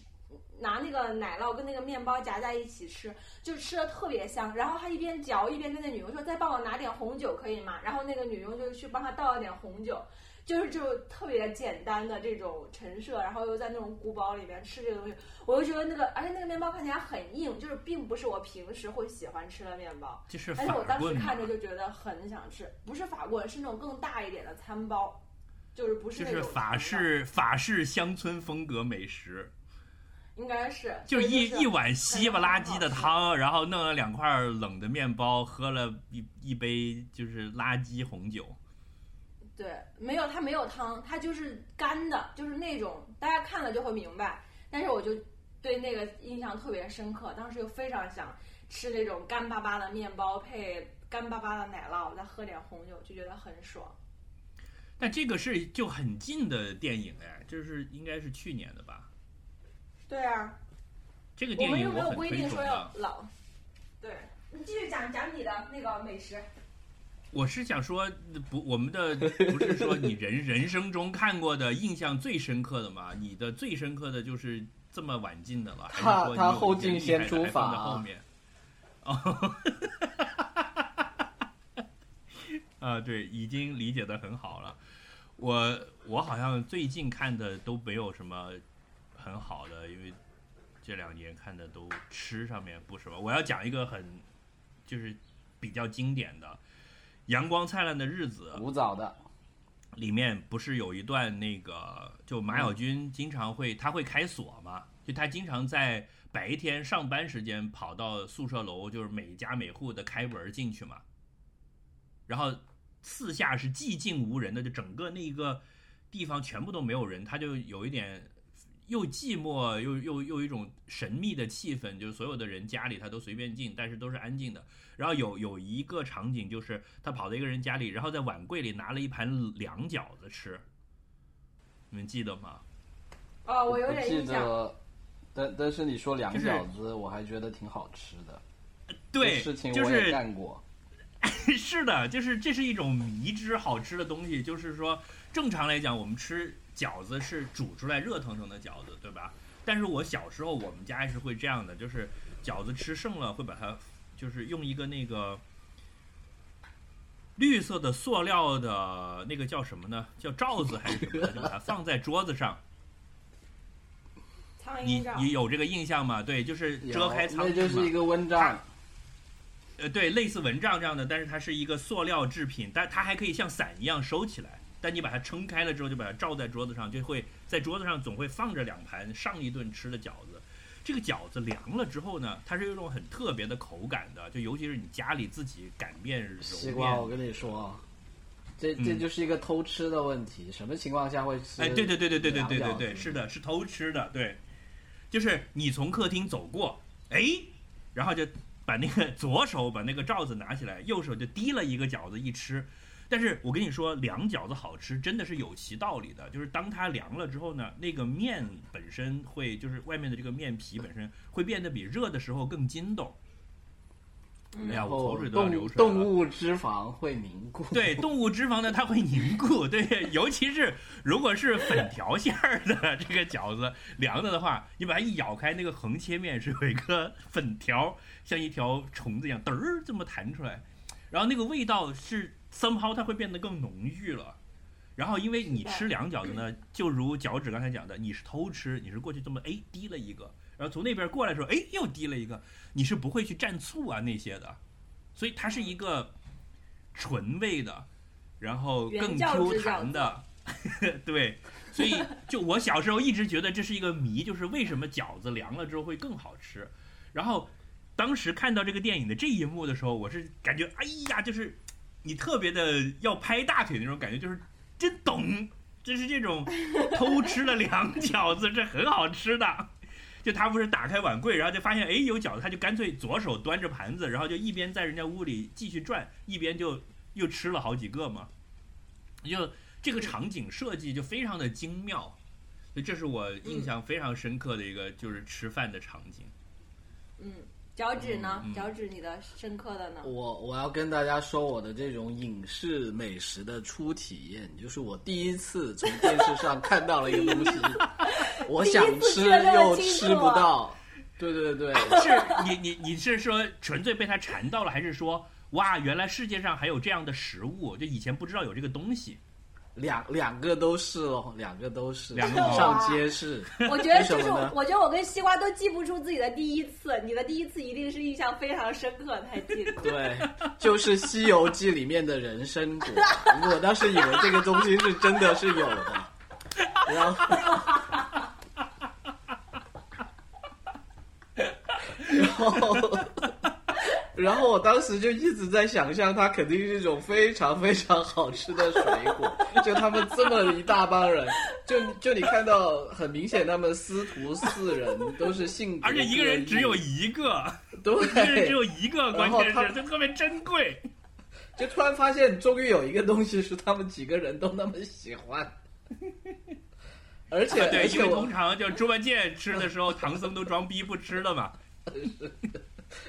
拿那个奶酪跟那个面包夹在一起吃，就吃的特别香。然后他一边嚼一边跟那女佣说：“再帮我拿点红酒可以吗？”然后那个女佣就去帮他倒了点红酒，就是就特别简单的这种陈设，然后又在那种古堡里面吃这个东西，我就觉得那个，而且那个面包看起来很硬，就是并不是我平时会喜欢吃的面包。就是而且我当时看着就觉得很想吃，不是法棍，是那种更大一点的餐包，就是不是那种就是法，式法式乡村风格美食，应该是就一一碗稀巴拉几的汤，然后弄了两块冷的面包，喝了一一杯就是垃圾红酒。对，没有它没有汤，它就是干的，就是那种大家看了就会明白。但是我就对那个印象特别深刻，当时就非常想吃那种干巴巴的面包配干巴巴的奶酪，再喝点红酒，就觉得很爽。但这个是就很近的电影哎，就是应该是去年的吧？对啊，这个电影我们又没有规定说。要老。对，你继续讲讲你的那个美食。我是想说，不，我们的不是说你人人生中看过的印象最深刻的嘛？你的最深刻的就是这么晚进的了，还他他后进先出法后面？哦，*laughs* 啊，对，已经理解的很好了。我我好像最近看的都没有什么很好的，因为这两年看的都吃上面不什么。我要讲一个很就是比较经典的《阳光灿烂的日子》，古早的，里面不是有一段那个，就马小军经常会他会开锁嘛，就他经常在白天上班时间跑到宿舍楼，就是每家每户的开门进去嘛，然后四下是寂静无人的，就整个那个地方全部都没有人，他就有一点又寂寞又又又一种神秘的气氛，就是所有的人家里他都随便进，但是都是安静的。然后有有一个场景就是他跑到一个人家里，然后在碗柜里拿了一盘凉饺子吃，你们记得吗？哦，我有点印象。得，但但是你说凉就是饺子，我还觉得挺好吃的。对，事情就我也是干过。*laughs* 是的，就是这是一种迷之好吃的东西。就是说，正常来讲，我们吃饺子是煮出来热腾腾的饺子，对吧？但是我小时候我们家是会这样的，就是饺子吃剩了会把它，就是用一个那个绿色的塑料的那个叫什么呢？叫罩子还是什么的？就把它放在桌子上。苍你蝇罩。你有这个印象吗？对，就是遮开有仓库嘛那就是一个蚊帐，呃，对，类似蚊帐这样的，但是它是一个塑料制品，但它还可以像伞一样收起来。但你把它撑开了之后，就把它罩在桌子上，就会在桌子上总会放着两盘上一顿吃的饺子。这个饺子凉了之后呢，它是有一种很特别的口感的，就尤其是你家里自己擀面揉西瓜，我。跟你说，这这嗯就是一个偷吃的问题。什么情况下会吃？哎，对对对对对对对对对，是的，是偷吃的，对，就是你从客厅走过，哎，然后就把那个 *laughs* 左手把那个罩子拿起来，右手就提了一个饺子一吃，但是我跟你说，凉饺子好吃真的是有其道理的，就是当它凉了之后呢，那个面本身会，就是外面的这个面皮本身会变得比热的时候更筋斗。哎呀，我口水都要流出来了。动物脂肪会凝固。对，动物脂肪呢，它会凝固。*laughs* 对，尤其是如果是粉条馅儿的这个饺子凉了的话，你把它一咬开，那个横切面是有一个粉条，像一条虫子一样，嘚儿这么弹出来，然后那个味道是 somehow 它会变得更浓郁了。然后，因为你吃凉饺子呢，就如脚趾刚才讲的，你是偷吃，你是过去这么哎滴了一个，然后从那边过来的时候，哎又滴了一个，你是不会去蘸醋啊那些的，所以它是一个纯味的，然后更 Q 弹的，*laughs* 对，所以就我小时候一直觉得这是一个谜，就是为什么饺子凉了之后会更好吃。然后当时看到这个电影的这一幕的时候，我是感觉哎呀，就是你特别的要拍大腿那种感觉，就是真懂，就是这种 *laughs* 偷吃了凉饺子这很好吃的。就他不是打开碗柜，然后就发现哎有饺子，他就干脆左手端着盘子，然后就一边在人家屋里继续转，一边就又吃了好几个嘛。就这个场景设计就非常的精妙，所以这是我印象非常深刻的一个就是吃饭的场景。嗯，脚趾呢？脚趾你的深刻的呢？我我要跟大家说我的这种影视美食的初体验，就是我第一次从电视上看到了一个东西，*laughs* *laughs* 我想吃又吃不到。对对对，是 *laughs* 你你你是说纯粹被它馋到了，还是说哇原来世界上还有这样的食物？就以前不知道有这个东西。两两个都是哦，两个都是，两个比上皆是。*laughs* 我觉得就是我觉得我跟西瓜都记不住自己的第一次，你的第一次一定是印象非常深刻才记得。对，就是《西游记》里面的人参果，我当时以为这个东西是真的是有的，然后，*laughs* 然后，然后我当时就一直在想象，它肯定是一种非常非常好吃的水果。*laughs* 就他们这么一大帮人，就就你看到很明显，他们师徒四人都是性格，而且一个人只有一个，对，一个人只有一个，关键他是就特别珍贵。*laughs* 就突然发现，终于有一个东西是他们几个人都那么喜欢，*laughs* 而且、啊对，而且我因为通，常就猪八戒吃的时候，唐僧都装逼不吃了嘛。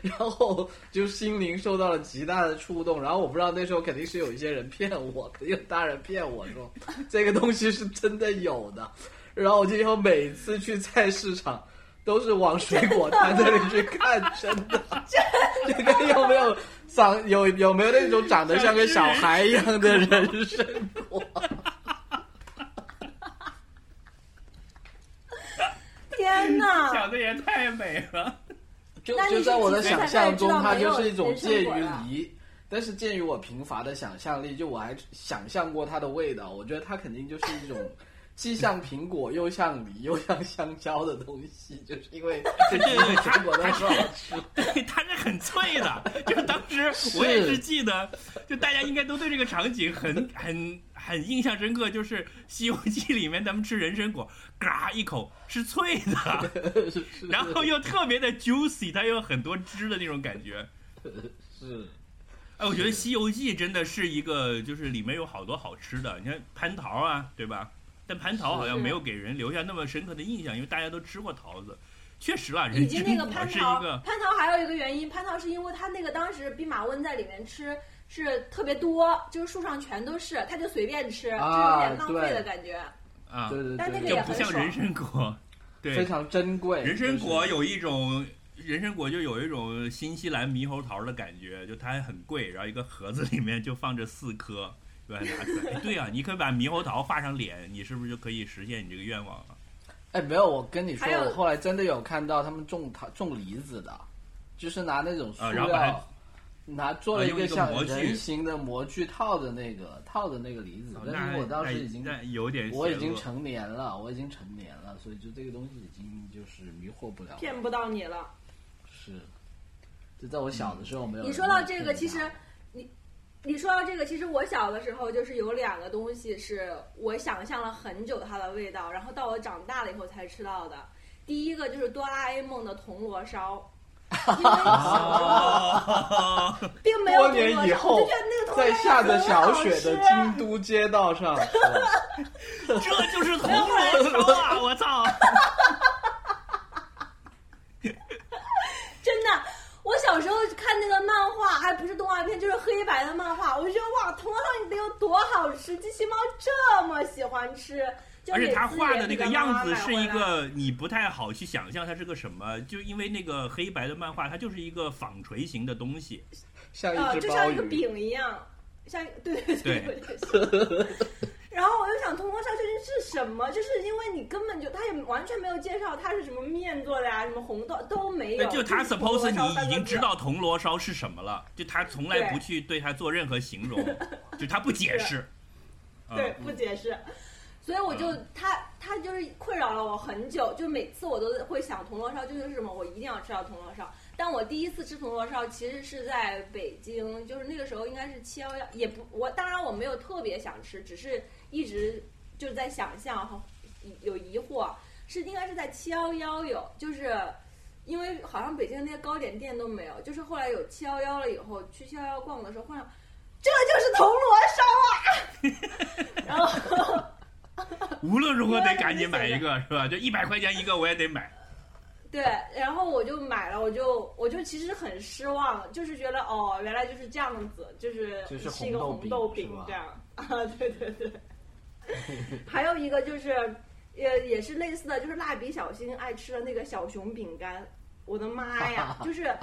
然后就心灵受到了极大的触动。然后我不知道那时候肯定是有一些人骗我，肯定有大人骗我说 *laughs* 这个东西是真的有的。然后我就以后每次去菜市场。都是往水果摊那里去看，真的，就看有没有长有有没有那种长得像个小孩一样的人参果。*laughs* 天哪！*laughs* 想的也太美了。就就在我的想象中，它就是一种介于梨，但是鉴于我贫乏的想象力，就我还想象过它的味道，我觉得它肯定就是一种 *laughs* 既像苹果又像梨又像香蕉的东西，就是因为这几种水果都是好吃。对，它是很脆的。就是当时我也是记得，就大家应该都对这个场景很很很印象深刻，就是《西游记》里面咱们吃人参果，嘎一口是脆的，*laughs* 然后又特别的 juicy，它有很多汁的那种感觉。*laughs* 是，哎，我觉得《西游记》真的是一个，就是里面有好多好吃的，你看蟠桃啊，对吧？但蟠桃好像没有给人留下那么深刻的印象，因为大家都吃过桃子。确实啦，人以及那个参果是蟠桃，一个蟠桃还有一个原因，蟠桃是因为它那个当时弼马温在里面吃是特别多，就是树上全都是，他就随便吃，就有啊点浪费的感觉。啊，对对但那个对就不也很爽像人参果，对，非常珍贵。人参果有一种。人参果就有一种新西兰猕猴桃的感觉，就它还很贵，然后一个盒子里面就放着四颗，对吧？拿出来，*laughs* 哎，对啊，你可以把猕猴桃画上脸，你是不是就可以实现你这个愿望了？哎，没有，我跟你说还，有我后来真的有看到他们种桃种梨子的，就是拿那种塑啊然后拿做了一个一个像人形的模具套的那个套的那个梨子，但那是我当时已经那有点我已经成年了，我已经成年了，所以就这个东西已经就是迷惑不了。骗不到你了。是，就在我小的时候没有你。说到这个，其实你你说到这个，其实我小的时候就是有两个东西是我想象了很久它的味道，然后到我长大了以后才吃到的。第一个就是哆啦 A 梦的铜锣烧，并没有多年以后在下着小雪的京都街道上，*laughs* 这就是铜锣烧啊！我操！真的，我小时候看那个漫画，还不是动画片，就是黑白的漫画，我就觉得哇，铜锣烧得有多好吃，机器猫这么喜欢吃，就而且他画的那个样子是一个你不太好去想象它是个什么，就因为那个黑白的漫画，它就是一个纺锤形的东西。像呃，一只鲍就像一个。饼一样，像对对对。然后我就想，铜锣烧究竟是什么？就是因为你根本就，他也完全没有介绍它是什么面做的呀，什么红豆都没有。就他 suppose 你已经知道铜锣烧是什么了，就他从来不去对它做任何形容，就他不解释。*laughs* 对，嗯不解释。所以我就他他就是困扰了我很久，就每次我都会想铜锣烧究竟是什么，我一定要吃到铜锣烧。但我第一次吃铜锣烧其实是在北京，就是那个时候应该是七幺幺，也不我当然我没有特别想吃，只是一直就是在想象和有疑惑，是应该是在七幺幺有，就是因为好像北京那些糕点店都没有，就是后来有七幺幺了以后，去七幺幺逛的时候，忽然这就是铜锣烧啊，*laughs* 然后。*laughs* 无论如何得赶紧买一个，是吧？就一百块钱一个，我也得买。对，然后我就买了，我就我就其实很失望，就是觉得哦，原来就是这样子，就是就是一个红豆饼这样 *laughs* 啊，对对对。还有一个就是，也也是类似的，就是蜡笔小新爱吃的那个小熊饼干，我的妈呀，*laughs* 就是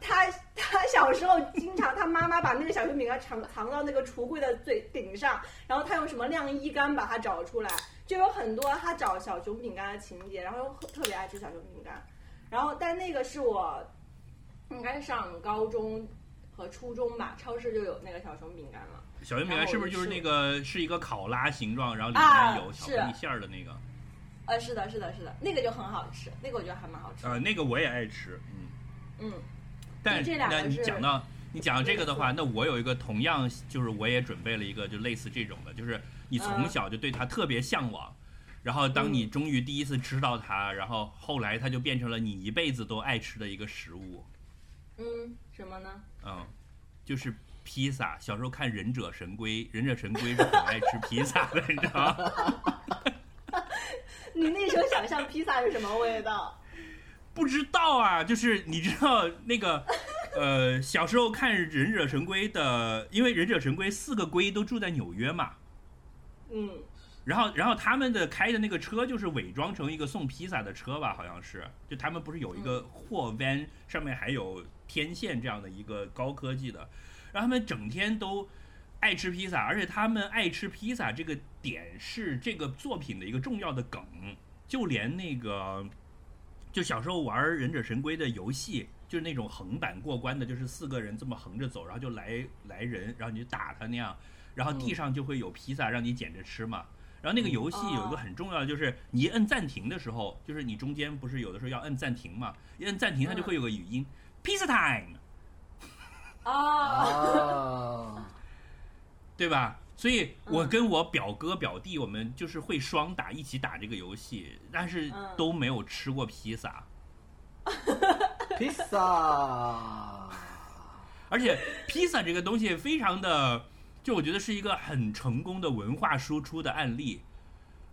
他他小时候经常他妈妈把那个小熊饼干藏藏到那个橱柜的最顶上，然后他用什么晾衣杆把它找出来，就有很多他找小熊饼干的情节，然后又特别爱吃小熊饼干，然后但那个是我应该上高中和初中吧，超市就有那个小熊饼干了。小熊饼干是不是就是那个是一个考拉形状，然后里啊面有巧克力馅儿的那个？呃，是的，是的，是的，那个就很好吃，那个我觉得还蛮好吃。呃，那个我也爱吃，嗯。嗯，但这两个那你是讲到你讲到这个的话，那我有一个同样就是我也准备了一个就类似这种的，就是你从嗯小就对它特别向往，然后当你终于第一次吃到它，然后后来它就变成了你一辈子都爱吃的一个食物，嗯，什么呢？嗯，就是披萨。小时候看《忍者神龟》，《忍者神龟》是很爱吃披萨的，你知道吗？*laughs* *laughs* 你那时候想象披萨是什么味道？不知道啊，就是你知道那个，呃，小时候看《忍者神龟》的，因为《忍者神龟》四个龟都住在纽约嘛，嗯，然后，然后他们的开的那个车就是伪装成一个送披萨的车吧，好像是。就他们不是有一个货 van，上面还有天线这样的一个高科技的，然后他们整天都爱吃披萨，而且他们爱吃披萨这个点是这个作品的一个重要的梗，就连那个就小时候玩忍者神龟的游戏。就是那种横版过关的，就是四个人这么横着走，然后就来来人，然后你就打他那样，然后地上就会有披萨让你捡着吃嘛。然后那个游戏有一个很重要的，就是你一摁暂停的时候，就是你中间不是有的时候要摁暂停嘛，一摁暂停它就会有个语音，pizza time，哦，啊，*laughs* 对吧？所以我跟我表哥表弟，我们就是会双打，一起打这个游戏，但是嗯都没有吃过披萨。*laughs* 披萨，而且披萨这个东西非常的，就我觉得是一个很成功的文化输出的案例。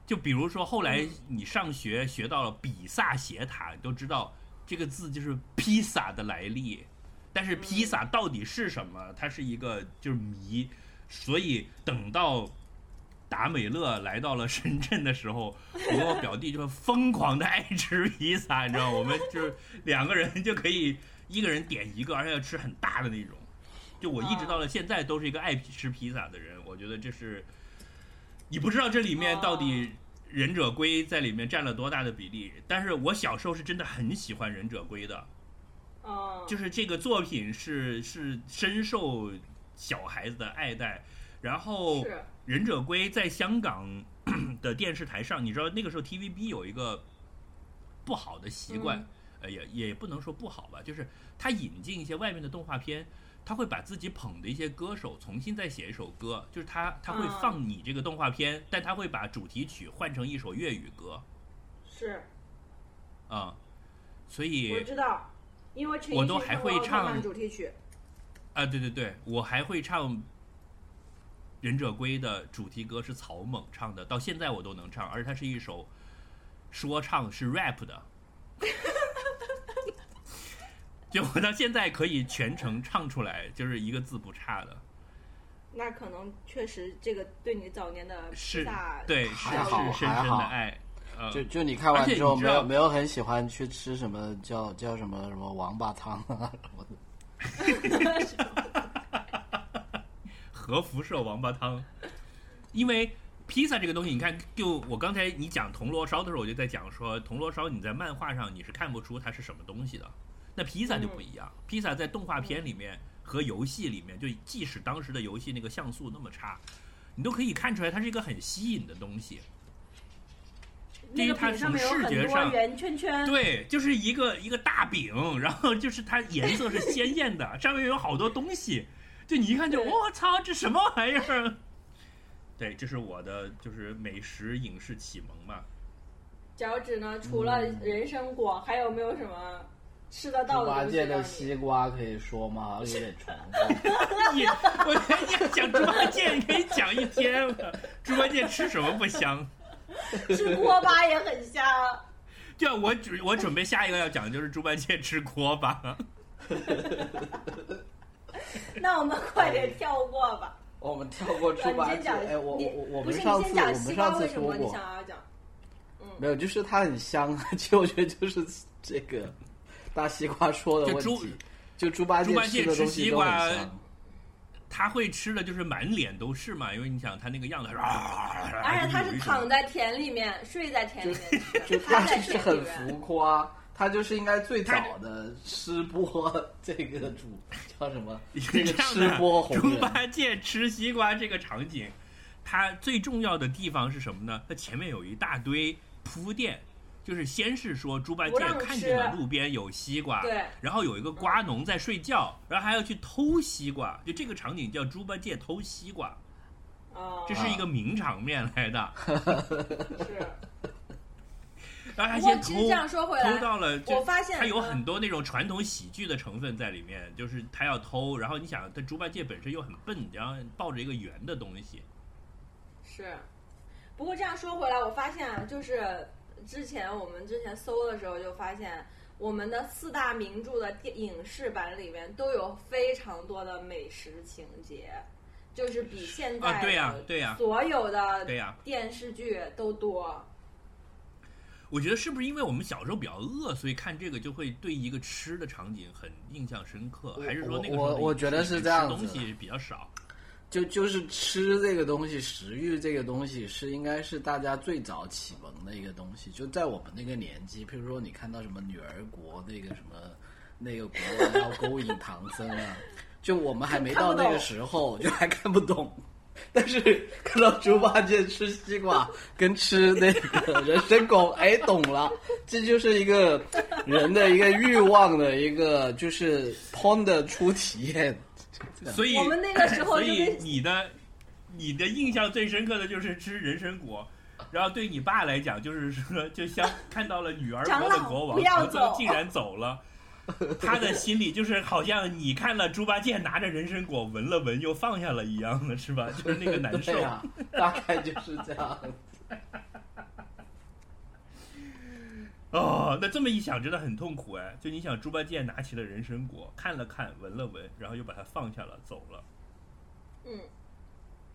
就比如说后来你上学学到了比萨斜塔，你都知道这个字就是披萨的来历。但是披萨到底是什么？它是一个就是谜。所以等到达美乐来到了深圳的时候，我跟我表弟就疯狂的爱吃披萨，你知道吗，我们就是两个人就可以一个人点一个，而且要吃很大的那种。就我一直到了现在都是一个爱吃披萨的人，我觉得这是你不知道这里面到底忍者龟在里面占了多大的比例，但是我小时候是真的很喜欢忍者龟的，嗯，就是这个作品是是深受小孩子的爱戴，然后忍者龟在香港 *coughs* 的电视台上，你知道那个时候 TVB 有一个不好的习惯，嗯。呃，也也不能说不好吧，就是他引进一些外面的动画片，他会把自己捧的一些歌手重新再写一首歌，就是他他会嗯。放你这个动画片，但他会把主题曲换成一首粤语歌。是，啊、所以我以知道，因为我都还会唱主题曲。啊，对对对，我还会唱忍者龟的主题歌是草蜢唱的，到现在我都能唱，而且它是一首说唱，是 rap 的。就我到现在可以全程唱出来，就是一个字不差的。那可能确实这个对你早年的是萨，对，是是深深的爱。呃，就就你看完之后，没有没有很喜欢去吃什么叫叫什么什么王八汤啊什么的。*laughs* 核辐射王八汤，因为披萨这个东西，你看，就我刚才你讲铜锣烧的时候，我就在讲说，铜锣烧你在漫画上你是看不出它是什么东西的，那披萨就不一样，披萨在动画片里面和游戏里面，就即使当时的游戏那个像素那么差，你都可以看出来它是一个很吸引的东西。那个它从视觉上圆圈圈，对，就是一个一个大饼，然后就是它颜色是鲜艳的，上面有好多东西，就你一看就我操，这什么玩意儿？对，这是我的就是美食影视启蒙嘛。脚趾呢，除了人参果，还有没有什么吃得到猪八的东西让你？戒的西瓜可以说吗？有点 *laughs* 重复。*laughs* 你我你讲猪八戒，你可以讲一天了。猪八戒吃什么不香？*laughs* 吃锅巴也很香。对啊，我准我准备下一个要讲的就是猪八戒吃锅巴。*laughs* 那我们快点跳过吧。*laughs* 我们跳过猪八戒。哎，我我我不是们上你先讲次我们西瓜上次为什么你说过，想要讲？没有，就是它很香。其实我觉得就是这个大西瓜说的猪问题，就猪八猪八戒吃的东西都很西瓜香。他会吃的就是满脸都是嘛，因为你想他那个样子，而而且他是躺在田里面，睡在田里面就，他它在就是很。浮夸，他就是应该最早的吃播这个主叫什么？*laughs* 这个吃播红人，猪八戒吃西瓜这个场景，它最重要的地方是什么呢？它前面有一大堆铺垫，就是先是说猪八戒看见了路边有西瓜，对然后有一个瓜农在睡觉，然后还要去偷西瓜，就这个场景叫猪八戒偷西瓜，哦这是一个名场面来的。*laughs* 是。然后他先偷偷到了，就我发现他有嗯很多那种传统喜剧的成分在里面，就是他要偷，然后你想，他猪八戒本身又很笨，然后抱着一个圆的东西，是，不过这样说回来，我发现啊，就是之前我们之前搜的时候就发现，我们的四大名著的电影视版里面都有非常多的美食情节，就是比现在啊对呀对呀所有的对呀电视剧都多。我觉得是不是因为我们小时候比较饿，所以看这个就会对一个吃的场景很印象深刻？还是说那个时候我我觉得是这样子吃东西比较少？就就是吃这个东西，食欲这个东西是应该是大家最早启蒙的一个东西。就在我们那个年纪，譬如说你看到什么女儿国那个什么那个国王要勾引唐僧啊，就我们还没到那个时候，就还看不懂。但是看到猪八戒吃西瓜跟吃那个人参果，哎，懂了，这就是一个人的一个欲望的一个就是 porn 的初体验。所以我们那个时候 *laughs* 所以你的你的印象最深刻的就是吃人参果。然后对你爸来讲，就是说，*laughs* 就像看到了女儿国的国王长老不要唐僧走竟然走了，*laughs* 他的心里就是好像你看了猪八戒拿着人参果闻了闻又放下了一样的，是吧？就是那个难受。啊，大概就是这样。哦，那这么一想，真的很痛苦哎。就你想，猪八戒拿起了人参果，看了看，闻了闻，然后又把它放下了，走了。嗯，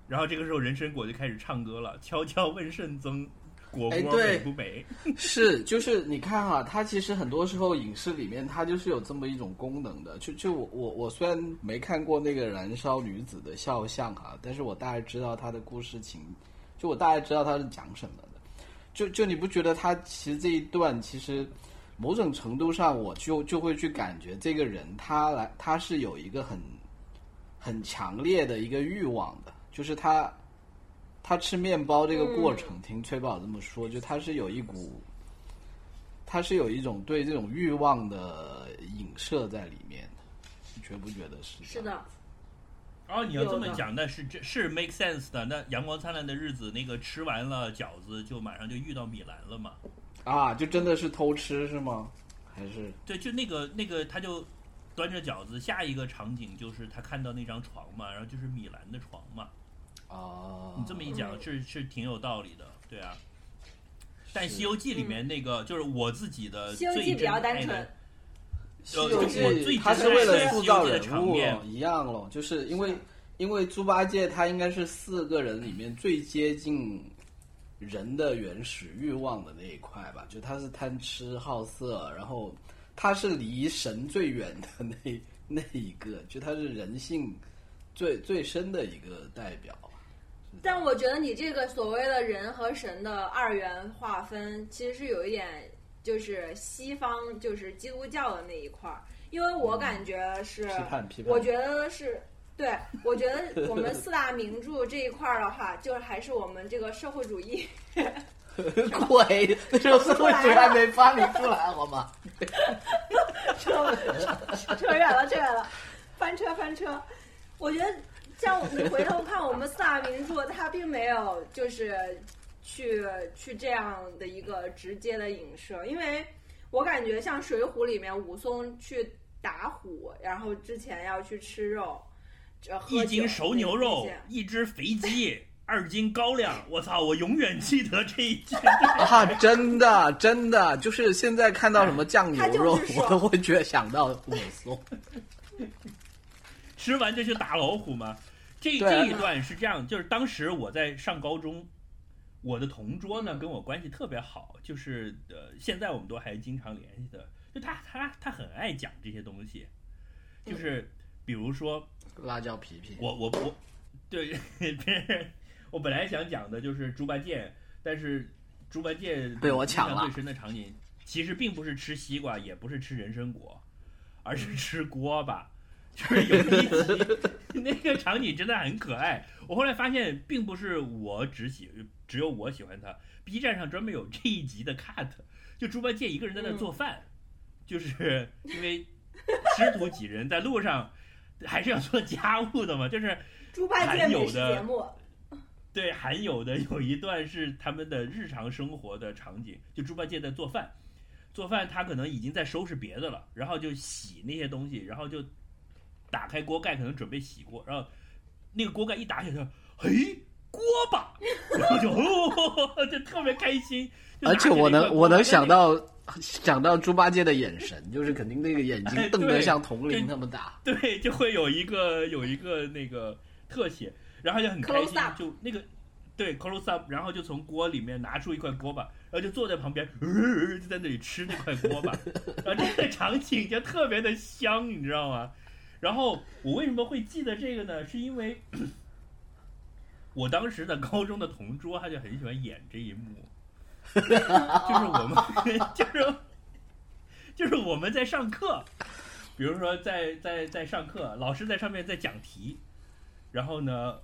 然后这个时候，人参果就开始唱歌了：“悄悄问圣僧，果窝哎对美不美？” *laughs* *laughs* 是，就是你看哈、它其实很多时候影视里面它就是有这么一种功能的。就就我我我虽然没看过那个燃烧女子的肖像哈、但是我大概知道它的故事情，就我大概知道它是讲什么的。就就你不觉得他其实这一段其实某种程度上，我就就会去感觉这个人他来他是有一个很很强烈的一个欲望的，就是他他吃面包这个过程，听崔宝这么说，就他是有一股，他是有一种对这种欲望的影射在里面的，你觉不觉得是？是。的，哦，你要这么讲，那是这是 make sense 的。那阳光灿烂的日子，那个吃完了饺子，就马上就遇到米兰了嘛？啊，就真的是偷吃是吗？还是对，就那个那个，他就端着饺子，下一个场景就是他看到那张床嘛，然后就是米兰的床嘛。哦，你这么一讲嗯是是挺有道理的，对啊。但《西游记》里面那个就是我自己的最西游记比较珍爱的单纯，西游我最记它是为了塑造人物一样咯，就是因为因为猪八戒他应该是四个人里面最接近人的原始欲望的那一块吧，就他是贪吃好色，然后他是离神最远的那那一个，就他是人性最最深的一个代表。但我觉得你这个所谓的人和神的二元划分，其实是有一点就是西方就是基督教的那一块儿，因为我感觉是，批判批判我觉得是。对，我觉得我们四大名著这一块儿的话，就是还是我们这个社会主义鬼，那时候社会主义还没发明出来，好吗？扯扯远了，扯远了，翻车翻车。我觉得像你回头看我们四大名著，它并没有就是去去这样的一个直接的影射，因为我感觉像《水浒》里面武松去打虎，然后之前要去吃肉，一斤熟牛肉，一只肥鸡，*laughs* 二斤高粱。我操！我永远记得这一句。*laughs* 啊，真的真的，就是现在看到什么酱牛肉我都会觉得想到武松。*laughs* 吃完就去打老虎吗。这这一段是这样，就是当时我在上高中，我的同桌呢跟我关系特别好，就是呃，现在我们都还经常联系的。就他他他很爱讲这些东西，就是比如说辣椒皮皮，我我我，对，别人我本来想讲的就是猪八戒，但是猪八戒被我抢了印象最深的场景，其实并不是吃西瓜，也不是吃人参果，而是吃锅巴。就是有一集 *laughs* 那个场景真的很可爱，我后来发现并不是我只喜只有我喜欢他，B 站上专门有这一集的 cut，就猪八戒一个人在那做饭，就是因为师徒几人在路上还是要做家务的嘛，就是猪八戒美食含有的节目，对，含有的有一段是他们的日常生活的场景，就猪八戒在做饭，做饭他可能已经在收拾别的了，然后就洗那些东西，然后就打开锅盖，可能准备洗锅，然后那个锅盖一打开，他，嘿，锅巴，然后就哦，就特别开心。而且我能我能想到想到猪八戒的眼神，就是肯定那个眼睛哎瞪得像铜铃那么大。对，就会有一个有一个那个特写，然后就很开心就那个对 close up，然后就从锅里面拿出一块锅巴，然后就坐在旁边，呃、就在那里吃那块锅巴，然后这个场景就特别的香，你知道吗？然后我为什么会记得这个呢？是因为我当时的高中的同桌他就很喜欢演这一幕，*laughs* 就是我们就是就是我们在上课，比如说在在在上课，老师在上面在讲题，然后呢，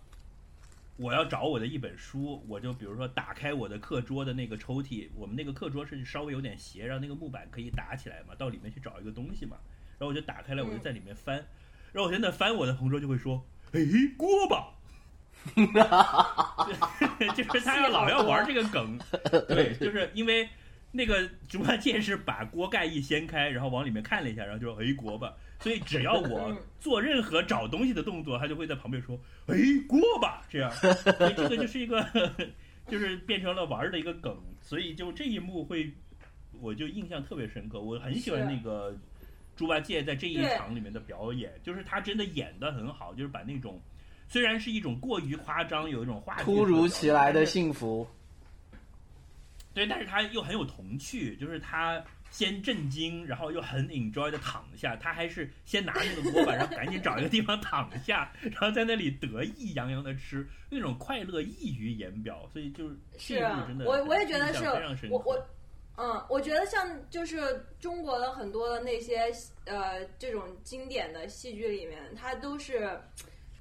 我要找我的一本书，我就比如说打开我的课桌的那个抽屉，我们那个课桌是稍微有点斜，让那个木板可以打起来嘛，到里面去找一个东西嘛，然后我就打开来，我就在里面翻，然后我现在翻，我的同桌就会说：“哎，锅巴。” *laughs* 就是他要老要玩这个梗，*laughs* 对，就是因为那个猪八戒是把锅盖一掀开，然后往里面看了一下，然后就说：“哎，锅巴。*laughs* ”所以只要我嗯做任何找东西的动作，他就会在旁边说：“哎，锅巴。”这样，所以这个就是一个，就是变成了玩的一个梗。所以就这一幕会，我就印象特别深刻。我很喜欢是那个猪八戒在这一对场里面的表演，就是他真的演的很好，就是把那种虽然是一种过于夸张，有一种话剧突如其来的幸福，对，但是他又很有童趣，就是他先震惊，然后又很 enjoy 的躺下，他还是先拿那个锅巴，然后赶紧找一个地方躺下，然后在那里得意洋洋的吃，那种快乐溢于言表，所以就是是啊真的，我我也觉得是非常深刻。我我嗯，我觉得像就是中国的很多的那些呃这种经典的戏剧里面，它都是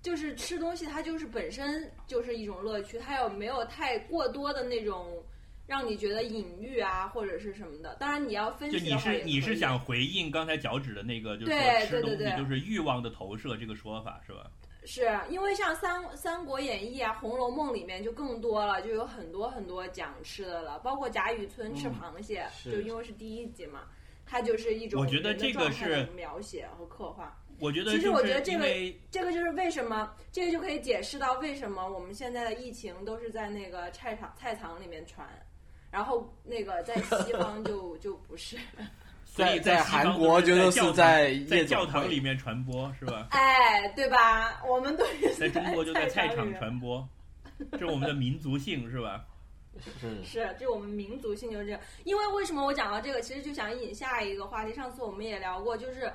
就是吃东西，它就是本身就是一种乐趣，它有没有太过多的那种让你觉得隐喻啊或者是什么的？当然你要分就你析的话也是你是想回应刚才脚趾的那个，就是吃对对对东西就是欲望的投射这个说法是吧？是因为像三《三国演义》啊，《红楼梦》里面就更多了，就有很多很多讲吃的了，包括贾雨村吃嗯螃蟹，是就因为是第一集嘛，它就是一种我觉得这个是描写和刻画。我觉得其实我觉得这个这个就是为什么，这个就可以解释到为什么我们现在的疫情都是在那个菜场菜场里面传，然后那个在西方 *laughs* 就就不是。所以 *laughs* 在韩国就就是是在在教堂里面传播是吧？哎，对吧？我们都是在中国就在菜场传播，这是我们的民族性是吧？*laughs* 是是，就我们民族性就是这样。因为为什么我讲到这个，其实就想引下一个话题。上次我们也聊过，就是，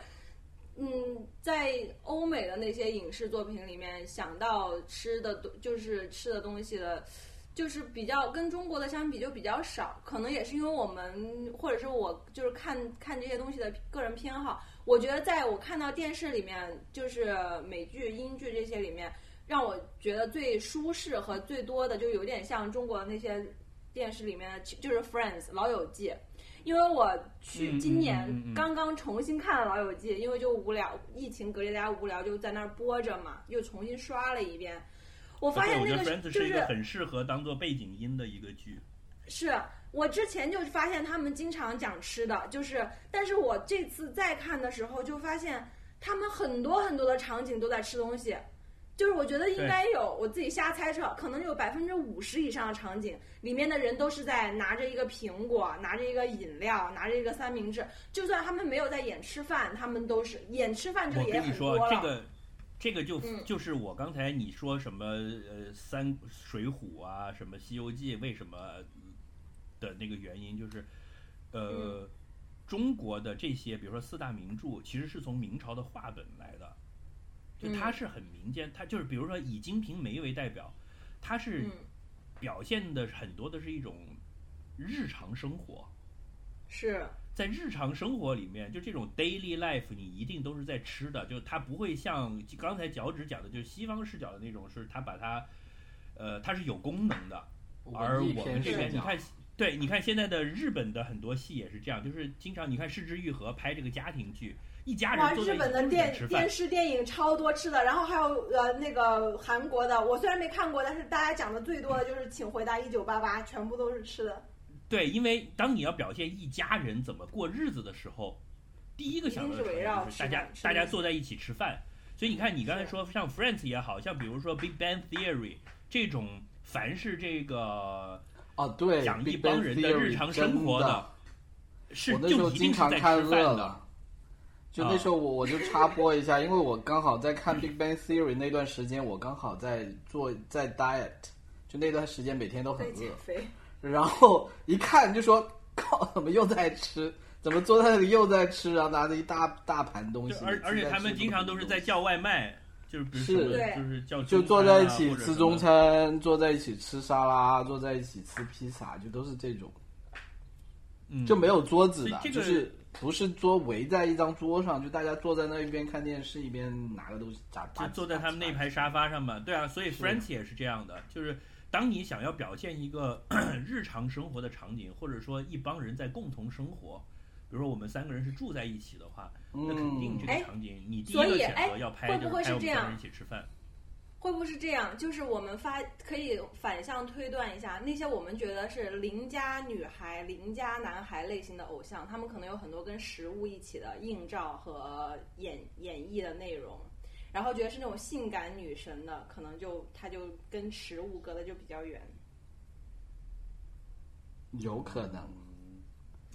嗯，在欧美的那些影视作品里面，想到吃的东，就是吃的东西的，就是比较跟中国的相比就比较少。可能也是因为我们或者是我就是看看这些东西的个人偏好。我觉得在我看到电视里面，就是美剧、英剧这些里面。让我觉得最舒适和最多的，就有点像中国那些电视里面的，就是《Friends》老友记。因为我去今年刚刚重新看了《老友记》，因为就无聊，疫情隔离大家无聊，就在那儿播着嘛，又重新刷了一遍。我发现那个就是一个很适合当做背景音的一个剧。是我之前就发现他们经常讲吃的，就是，但是我这次再看的时候就发现他们很多很多的场景都在吃东西。就是我觉得应该有，我自己瞎猜测，可能有百分之五十以上的场景里面的人都是在拿着一个苹果，拿着一个饮料，拿着一个三明治。就算他们没有在演吃饭，他们都是演吃饭就我也跟你说，很多了。这个这个就、嗯就是我刚才你说什么呃三水浒啊，什么西游记为什么的那个原因，就是呃、嗯中国的这些，比如说四大名著，其实是从明朝的话本就它嗯是很民间，它就是比如说以《金瓶梅》为代表，它是嗯，表现的很多的是一种日常生活。是。在日常生活里面，就这种 daily life，你一定都是在吃的，就它不会像刚才脚趾讲的，就是西方视角的那种，是它把它，呃，它是有功能的，而我们这边，你看，对，你看现在的日本的很多戏也是这样，就是经常你看失之愈合拍这个家庭剧，一家哇，人日本的电电，视电影超多吃的，然后还有呃那个韩国的，我虽然没看过，但是大家讲的最多的就是《请回答一九八八》，全部都是吃的。对，因为当你要表现一家人怎么过日子的时候，第一个想到的是围绕大家大家坐在一起吃饭。所以你看，你刚才说像 Friends 也好像比如说 Big Bang Theory 这种，凡是这个啊，对，讲一帮人的日常生活的，是就一定是在吃饭的。了。就那时候我我就插播一下，因为我刚好在看《Big Bang Theory》那段时间，我刚好在做在 diet，就那段时间每天都很饿，然后一看就说靠，怎么又在吃？怎么坐在那里又在吃？然后拿着一大大盘东西，而而且他们经常都是在叫外卖，就是比如是什么对就是叫就坐在一起吃中餐，坐在一起吃沙拉，坐在一起吃披萨，就都是这种，嗯就没有桌子的，这个就是不是桌围在一张桌上，就大家坐在那一边看电视，一边拿个东西砸，就坐在他们那排沙发上嘛。对啊，所以 Friends 也是这样的，就是当你想要表现一个 *clears throat* 日常生活的场景，或者说一帮人在共同生活，比如说我们三个人是住在一起的话，那肯定这个场景你第一个选哎择要拍就是拍我们三个人一起吃饭。会不会是这样？就是我们发可以反向推断一下，那些我们觉得是邻家女孩、邻家男孩类型的偶像，他们可能有很多跟食物一起的映照和演演绎的内容，然后觉得是那种性感女神的，可能就他就跟食物隔的就比较远。有可能。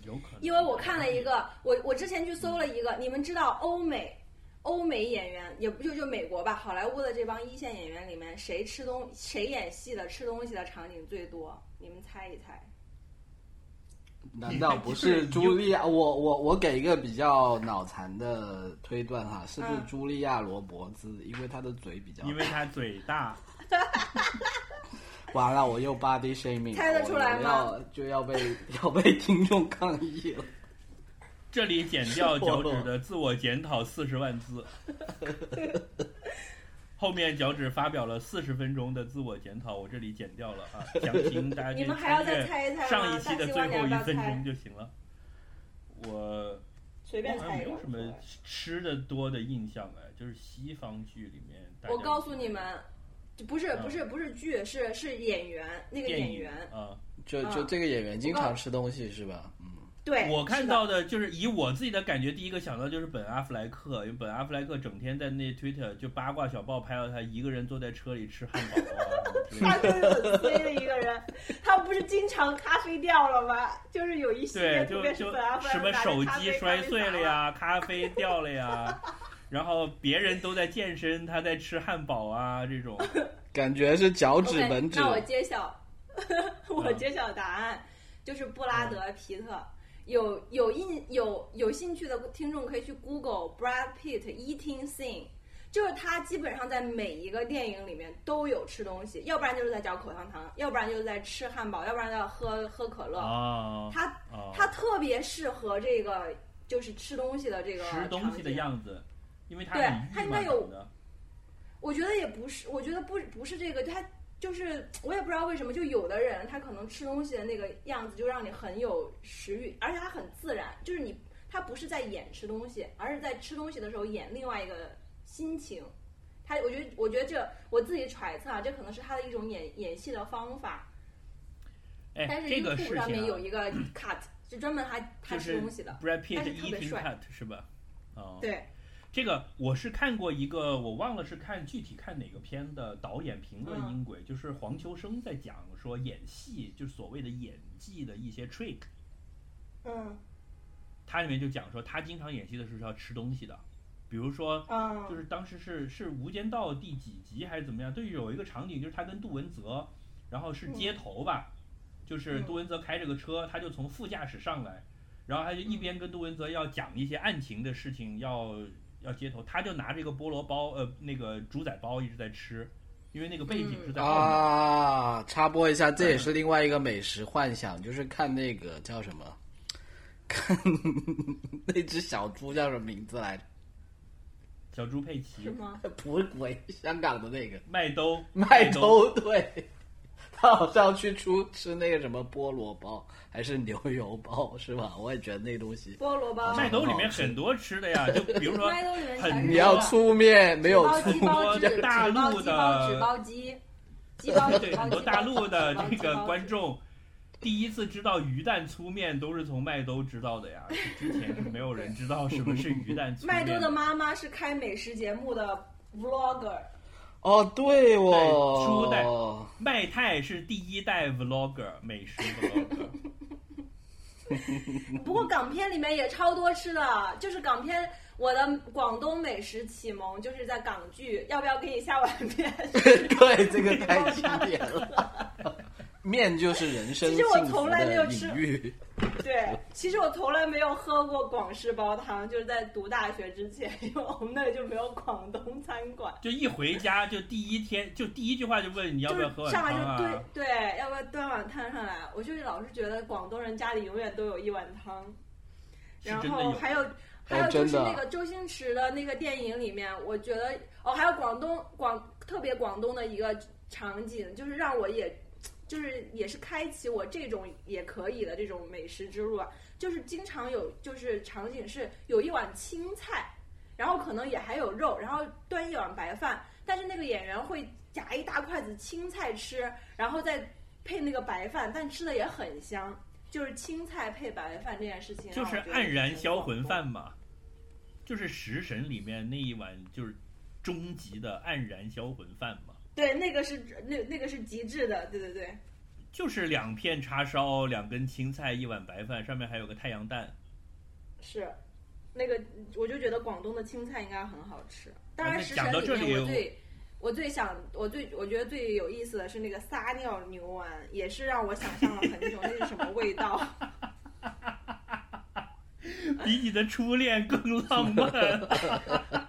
有可能，因为我看了一个，我我之前去搜了一个，你们知道欧美欧美演员也不就就美国吧，好莱坞的这帮一线演员里面，谁吃东谁演戏的吃东西的场景最多？你们猜一猜？难道不是茱莉亚？我我我给一个比较脑残的推断哈，是不是嗯茱莉亚·罗伯兹？因为她的嘴比较因为她嘴大，*laughs* 完了，我又 body shaming，猜得出来吗我要就要被 *laughs* 要被听众抗议了。这里剪掉脚趾的自我检讨 *laughs* 四十万字。后面脚趾发表了四十分钟的自我检讨，我这里剪掉了啊，*laughs* 详情大家可以你们还要再猜一猜？上一期的最后一分钟就行了。我随便好像猜没有什么吃的多的印象哎，就是西方剧里面。我告诉你们，不是嗯不是不是剧，是是演员那个演员，啊，就啊就这个演员经常吃东西是吧？嗯，对，我看到的就是以我自己的感觉，第一个想到就是本阿弗莱克，因为本阿弗莱克整天在那 Twitter 就八卦小报拍到他一个人坐在车里吃汉堡 *laughs* 他。就是很衰的一个人，他不是经常咖啡掉了吗？就是有一系列，对，就特别是本阿弗莱克什么手机摔碎了呀，咖啡掉了呀，然后别人都在健身，他在吃汉堡啊，这种。*laughs* 感觉是脚趾门指那我揭晓，*laughs* 我嗯揭晓答案，就是布拉德皮特。有有印有有兴趣的听众可以去 Google Brad Pitt eating scene，就是他基本上在每一个电影里面都有吃东西，要不然就是在嚼口香糖，要不然就是在吃汉堡，要不然在喝喝可乐。哦，他哦他特别适合这个就是吃东西的这个吃东西的样子，因为他对他应该有。我觉得也不是，我觉得不不是这个，他就是我也不知道为什么，就有的人他可能吃东西的那个样子就让你很有食欲，而且他很自然，就是你他不是在演吃东西，而是在吃东西的时候演另外一个心情。他我觉得我觉得这我自己揣测啊，这可能是他的一种演演戏的方法。但哎，是这个 YouTube 上面有一个 cut，就专门他他吃东西的，Brad Pitt 但是特别帅 cut 是吧？哦，对，这个我是看过一个，我忘了是看具体看哪个片的导演评论嗯。音轨，就是黄秋生在讲说演戏，就是所谓的演技的一些 trick，嗯。他里面就讲说他经常演戏的时候是要吃东西的，比如说嗯，就是当时是是《无间道》第几集还是怎么样？对，有一个场景就是他跟杜文泽，然后是街头吧，就是嗯。杜文泽开着个车，他就从副驾驶上来，然后他就一边跟杜文泽要讲一些案情的事情，要要街头，他就拿着一个菠萝包，呃，那个猪仔包一直在吃，因为那个背景是在。啊，插播一下，这也是另外一个美食幻想，就是看那个叫什么，看 *laughs* 那只小猪叫什么名字来着？小猪佩奇是、吗？*laughs* 不是鬼，香港的那个麦兜、麦兜，对，*laughs* 他好像要去出吃那个什么菠萝包还是牛油包是吧？我也觉得那东西，菠萝包，麦兜里面很多吃的呀，就比如说麦兜里面很全是你要粗面没有粗纸包鸡包纸大陆的纸的包鸡，鸡包纸对很多大陆的这个观众，第一次知道鱼蛋粗面都是从麦兜知道的呀，之前是没有人知道什么是鱼蛋粗面。麦兜的妈妈是开美食节目的 vlogger，哦，对哦初哦，代麦太是第一代 vlogger 美食 vlogger，*laughs* 不过港片里面也超多吃的，就是港片。我的广东美食启蒙就是在港剧，要不要给你下碗面？*laughs* 对，这个太经典了。*laughs* 面就是人生其实我幸福从来没有的吃隐喻。*laughs* 对，其实我从来没有喝过广式煲汤，就是在读大学之前，*laughs* 因为我们那里就没有广东餐馆。就一回家就第一天就第一句话就问你要就是不要喝碗上来汤就啊？对对，要不要端碗汤上来？我就是老是觉得广东人家里永远都有一碗汤，然后还有还有哎就是那个周星驰的那个电影里面，我觉得哦，还有广东广特别广东的一个场景，就是让我也。就是也是开启我这种也可以的这种美食之路啊，就是经常有就是场景是有一碗青菜，然后可能也还有肉，然后端一碗白饭，但是那个演员会夹一大筷子青菜吃，然后再配那个白饭，但吃的也很香。就是青菜配白饭这件事情，就是黯然销魂饭嘛，就是食神里面那一碗就是终极的黯然销魂饭嘛。对，那个是那那个是极致的，对对对。就是两片叉烧，两根青菜，一碗白饭，上面还有个太阳蛋。是，那个我就觉得广东的青菜应该很好吃。当然，那食讲到这神里面里我最我最想我最我觉得最有意思的是那个撒尿牛丸，也是让我想象了很久，那是什么味道？*laughs* 比你的初恋更浪漫。*laughs*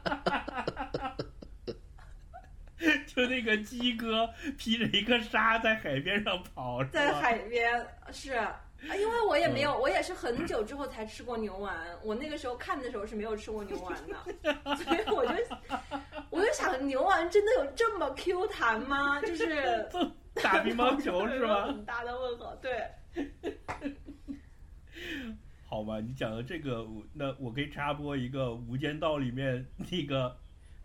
*laughs* 就那个鸡哥披着一个纱在海边上跑，在海边是。啊因为我也没嗯有，我也是很久之后才吃过牛丸。我那个时候看的时候是没有吃过牛丸的，所以我就我就想，牛丸真的有这么 Q 弹吗？就是 *laughs* 打乒乓球 *laughs* 是吧？很大的问号。对，好吧，你讲的这个，我那我可以插播一个《无间道》里面那个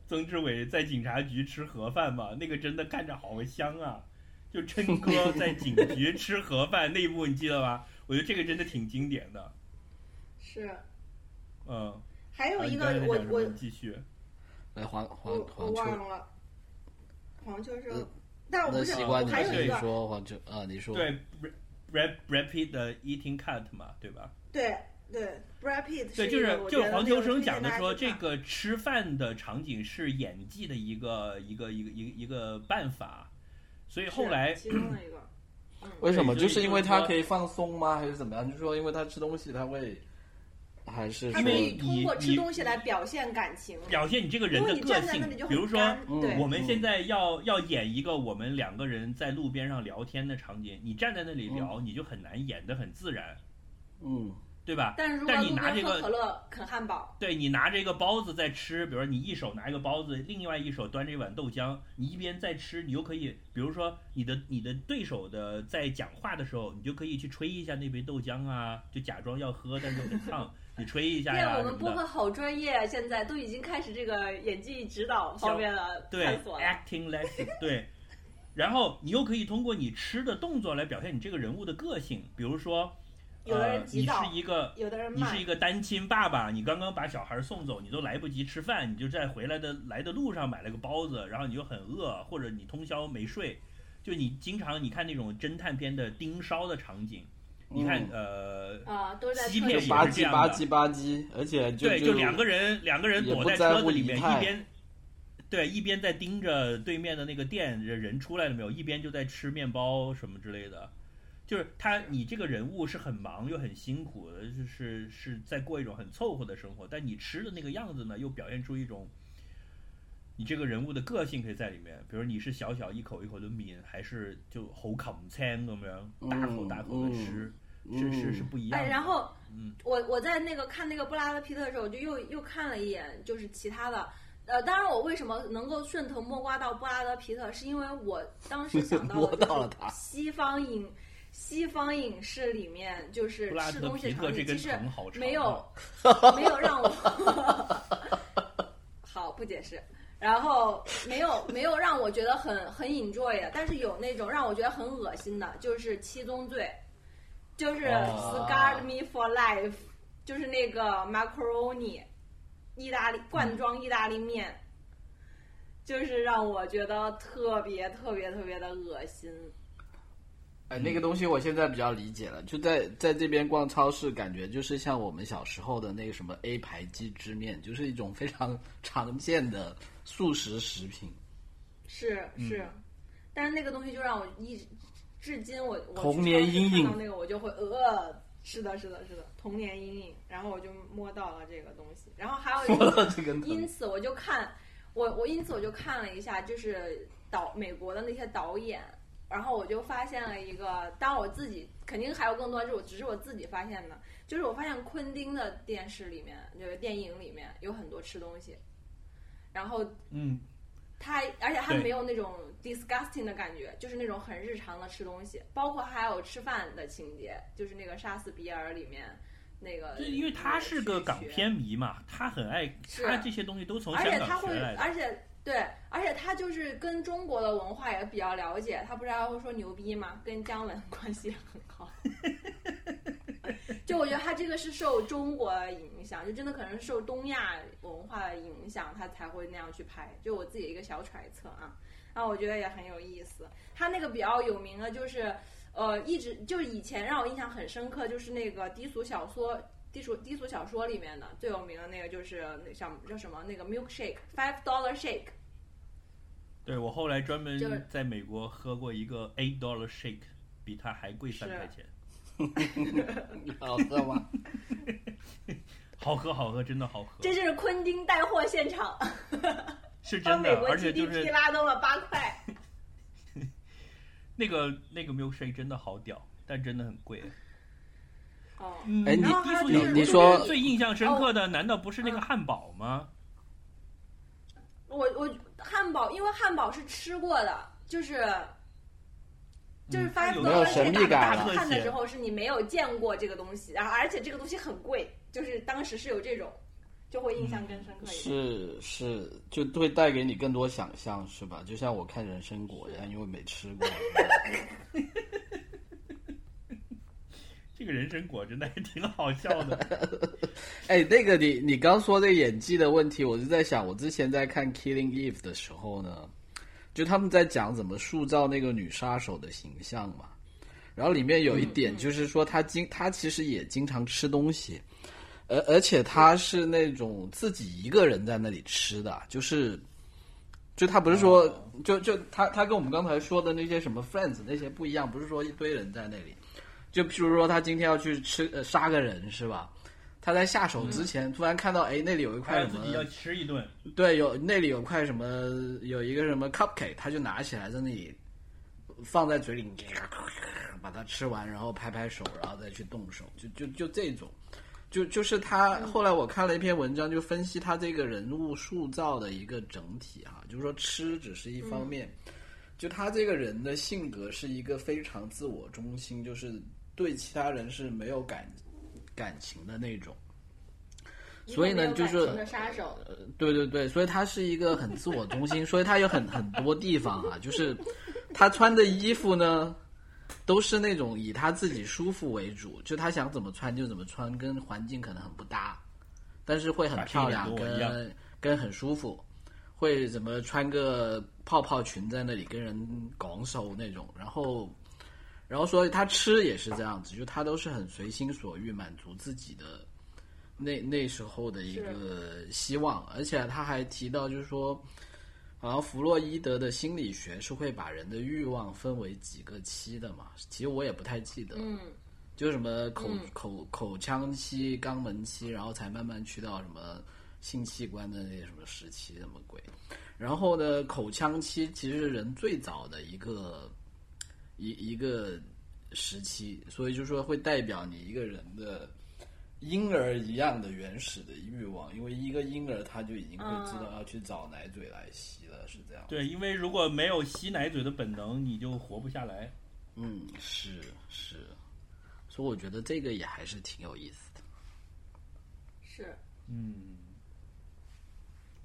曾志伟在警察局吃盒饭嘛，那个真的看着好香啊！就琛哥 *laughs* 在警局吃盒饭那一幕，你记得吧？我觉得这个真的挺经典的。是，嗯，还有一个我我继续，来黄黄我我黄秋，忘了，黄秋生呃，但我不是，那习惯我还有对一个，说黄秋啊，你说对，rap rapid 的 eating cut 嘛，对吧？对对，Brad Pitt 对，就是就是黄秋生讲的说，这个吃饭的场景是演技的一个一个一个一个一个办法，所以后来其中的一个，嗯，为什么？就是因为他可以放松吗？还是怎么样？就是说，因为他吃东西，他会，还是说他可以通过吃东西来表现感情，表现你这个人的个性比如说。嗯，我们现在要要演一个我们两个人在路边上聊天的场景，你站在那里聊，你就很难演的很自然，嗯对吧？但是如果你拿这个可乐啃汉堡，对你拿着一个包子在吃，比如说你一手拿一个包子，另外一手端着一碗豆浆，你一边在吃，你又可以，比如说你的你的对手的在讲话的时候，你就可以去吹一下那杯豆浆啊，就假装要喝，但是又很烫，你吹一下天，呀我们。播客好专业啊！现在都已经开始这个演技指导方面的对探索了。，acting lesson，对。然后你又可以通过你吃的动作来表现你这个人物的个性，比如说，有的人呃，你是一个有的人你是一，个单亲爸爸，你刚刚把小孩送走，你都来不及吃饭，你就在回来的来的路上买了个包子，然后你就很饿，或者你通宵没睡，就你经常你看那种侦探片的盯梢的场景，你看、嗯呃，啊，都是在欺骗也车里吧唧吧唧吧唧，而且就对，就两个人两个人躲在车子里面，一边对一边在盯着对面的那个店人出来了没有，一边就在吃面包什么之类的。就是他，你这个人物是很忙又很辛苦的，就是是在过一种很凑合的生活，但你吃的那个样子呢，又表现出一种你这个人物的个性可以在里面。比如你是小小一口一口的抿，还是就口啃餐咁样大口大口的吃，是是是不一样的。哎，然后嗯我我在那个看那个布拉德皮特的时候，我就又又看了一眼，就是其他的。呃，当然，我为什么能够顺藤摸瓜到布拉德皮特，是因为我当时想到了西方影西方影视里面就是吃东西场景，其实没有啊。没有 *laughs* 让我 *laughs* 好不解释，然后没有没有让我觉得很很 enjoy 的，但是有那种让我觉得很恶心的，就是七宗罪，就是哦 scarred me for life，就是那个 macaroni，意大利罐装意大利面，就是让我觉得特别特别特别的恶心。哎，那个东西我现在比较理解了，就在在这边逛超市，感觉就是像我们小时候的那个什么 A 牌鸡汁面，就是一种非常 *laughs* 常见的速食食品。是嗯是，但是那个东西就让我一直至今我我童年阴影看到那个我就会呃，是的，是的，是的，童年阴影。然后我就摸到了这个东西，然后还有一个到这个，因此我就看我我因此我就看了一下，就是导美国的那些导演，然后我就发现了一个，当然我自己肯定还有更多，就是我只是我自己发现的，就是我发现昆汀的电视里面，就是电影里面有很多吃东西，然后嗯，他而且他没有那种 disgusting 的感觉，就是那种很日常的吃东西，包括还有吃饭的情节，就是那个杀死比尔里面那个，对，因为他是个港片迷嘛，他很爱，是他这些东西都从而香且他会港学来，的。而且对，而且他就是跟中国的文化也比较了解，他不是还会说牛逼吗？跟姜文关系很好。就我觉得他这个是受中国的影响，就真的可能是受东亚文化的影响，他才会那样去拍。就我自己一个小揣测啊，那我觉得也很有意思。他那个比较有名的就是，呃，一直就以前让我印象很深刻，就是那个低俗小说。低俗低俗小说里面的最有名的那个就是那叫叫什么那个 milkshake five dollar shake，对我后来专门在美国喝过一个 eight dollar shake，比它还贵三块钱，*laughs* 好喝吗？*laughs* 好喝好喝，真的好喝，这就是昆汀带货现场，*laughs* 是帮美国，真的而且就 GDP 是拉动了八块。那个那个 milkshake 真的好屌，但真的很贵。哦，嗯，哎你然后还有低俗就是你说最印象深刻的难道不是那个嗯汉堡吗？我我汉堡，因为汉堡是吃过的，就是就是嗯 five 有 dollar 没有神秘感看的时候是你没有见过这个东西，然后而且这个东西很贵，就是当时是有这种，就会印象更深刻一点。是是，就会带给你更多想象，是吧？就像我看人参果一样，因为没吃过。*laughs* 这个人参果真的还挺好笑的。*laughs* 哎，那个你你刚说那个演技的问题，我就在想，我之前在看《Killing Eve》的时候呢，就他们在讲怎么塑造那个女杀手的形象嘛。然后里面有一点就是说，她经她其实也经常吃东西，而而且她是那种自己一个人在那里吃的，就是就她不是说就就她她跟我们刚才说的那些什么 friends 那些不一样，不是说一堆人在那里。就譬如说，他今天要去吃呃杀个人是吧？他在下手之前，突然看到哎那里有一块什么，自己要吃一顿。对，有那里有块什么，有一个什么 cupcake，他就拿起来在那里放在嘴里，把它吃完，然后拍拍手，然后再去动手，就就就这种，就就是他。后来我看了一篇文章，就分析他这个人物塑造的一个整体哈，就是说吃只是一方面，就他这个人的性格是一个非常自我中心，就是。对其他人是没有感感情的那种，所以呢，就是杀手。对对对，所以他是一个很自我中心，所以他有很很多地方啊，就是他穿的衣服呢，都是那种以他自己舒服为主，就他想怎么穿就怎么穿，跟环境可能很不搭，但是会很漂亮，跟跟很舒服，会怎么穿个泡泡裙在那里跟人拱手那种，然后。然后说他吃也是这样子，就他都是很随心所欲，满足自己的那那时候的一个希望。而且他还提到，就是说，好像弗洛伊德的心理学是会把人的欲望分为几个期的嘛？其实我也不太记得，嗯，就什么口口口腔期、肛门期，然后才慢慢去到什么性器官的那什么时期，什么鬼？然后呢，口腔期其实是人最早的一个。一一个时期，所以就说会代表你一个人的婴儿一样的原始的欲望，因为一个婴儿他就已经会知道要去找奶嘴来吸了，是这样。对，因为如果没有吸奶嘴的本能，你就活不下来。嗯，是是，所以我觉得这个也还是挺有意思的。是，嗯。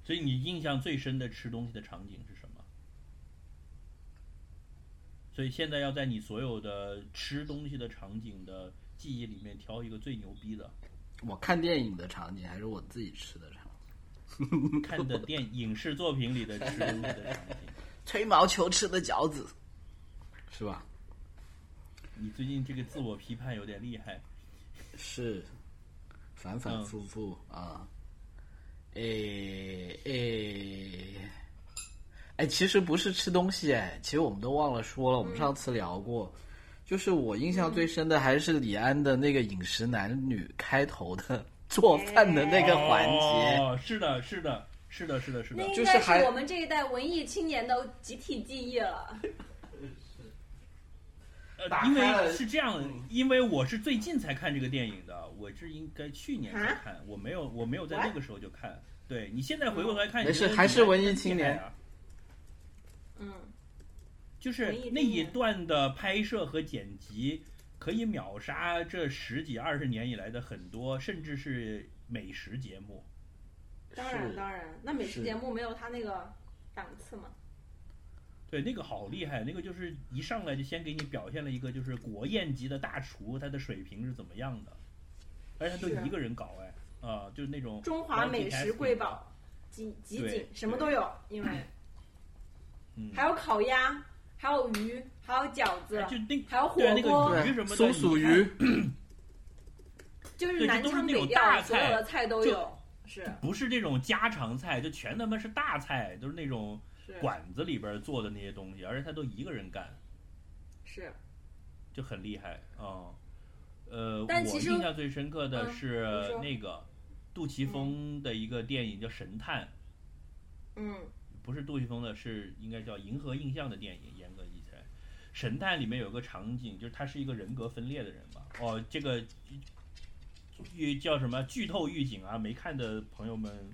所以你印象最深的吃东西的场景是什么？所以现在要在你所有的吃东西的场景的记忆里面挑一个最牛逼的。我看电影的场景还是我自己吃的场景？看的电影视作品里的吃东西的场景。吹毛求疵的饺子，是吧？你最近这个自我批判有点厉害。是，反反复复啊。诶诶。哎，其实不是吃东西，哎，其实我们都忘了说了。我们上次聊过，就是我印象最深的还是李安的那个饮食男女开头的做饭的那个环节。哦，是的，是的，是的，是的，是的，应该是我们这一代文艺青年的集体记忆了。*laughs* 呃，因为是这样，因为我是最近才看这个电影的，我是应该去年才看，我没有，我没有在那个时候就看。对你现在回过头来看，没事，还是文艺青年啊。嗯，就是那一段的拍摄和剪辑，可以秒杀这十几二十年以来的很多，甚至是美食节目。当然，当然，那美食节目没有他那个档次嘛。对，那个好厉害，那个就是一上来就先给你表现了一个就是国宴级的大厨，他的水平是怎么样的，而且他都一个人搞哎，啊，就是那种中华美食瑰宝，集集锦什么都有，因为。还有烤鸭，还有鱼，还有饺子，就那还有火锅，鱼什么松鼠鱼，就是南腔北调，所有的菜都有，是。不是这种家常菜？就全他妈是大菜，都是那种馆子里边做的那些东西，而且他都一个人干，是，就很厉害啊。呃，我印象最深刻的是那个杜琪峰的一个电影叫《神探》，嗯。不是杜琪峰的，是应该叫《银河印象》的电影。严格意义来，《神探》里面有个场景，就是他是一个人格分裂的人吧。哦，这个预叫什么剧透预警啊？没看的朋友们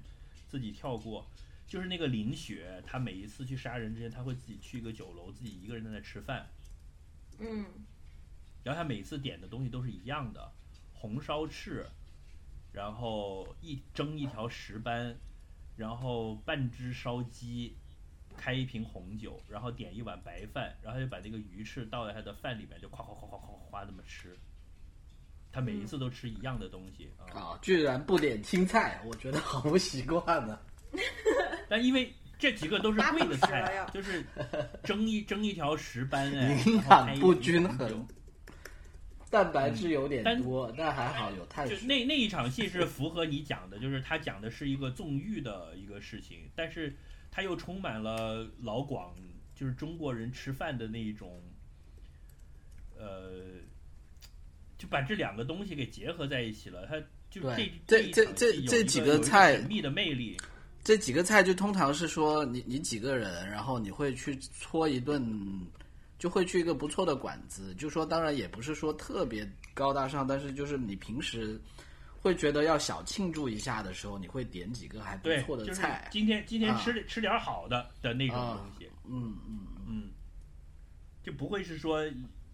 自己跳过。就是那个林雪，她每一次去杀人之前，她会自己去一个酒楼，自己一个人在那吃饭。嗯。然后她每次点的东西都是一样的，红烧翅，然后一蒸一条石斑。然后半只烧鸡，开一瓶红酒，然后点一碗白饭，然后就把那个鱼翅倒在他的饭里面，就夸夸夸夸夸夸那么吃。他每一次都吃一样的东西啊。啊，居然不点青菜，我觉得好不习惯 *laughs* 呢。但因为这几个都是贵的菜就是蒸一蒸一条石斑哎，营养不均衡酒蛋白质有点但多，但还好有碳就水。那那一场戏是符合你讲的，就是他讲的是一个纵欲的一个事情，但是他又充满了老广，就是中国人吃饭的那一种，呃，就把这两个东西给结合在一起了。他就对这这一场这这几个菜神秘的魅力，这几个菜就通常是说你你几个人，然后你会去搓一顿，就会去一个不错的馆子。就说当然也不是说特别高大上，但是就是你平时会觉得要小庆祝一下的时候，你会点几个还不，错的就是菜。今天今天啊吃、吃点好的的那种啊东西，嗯嗯，嗯，就不会是说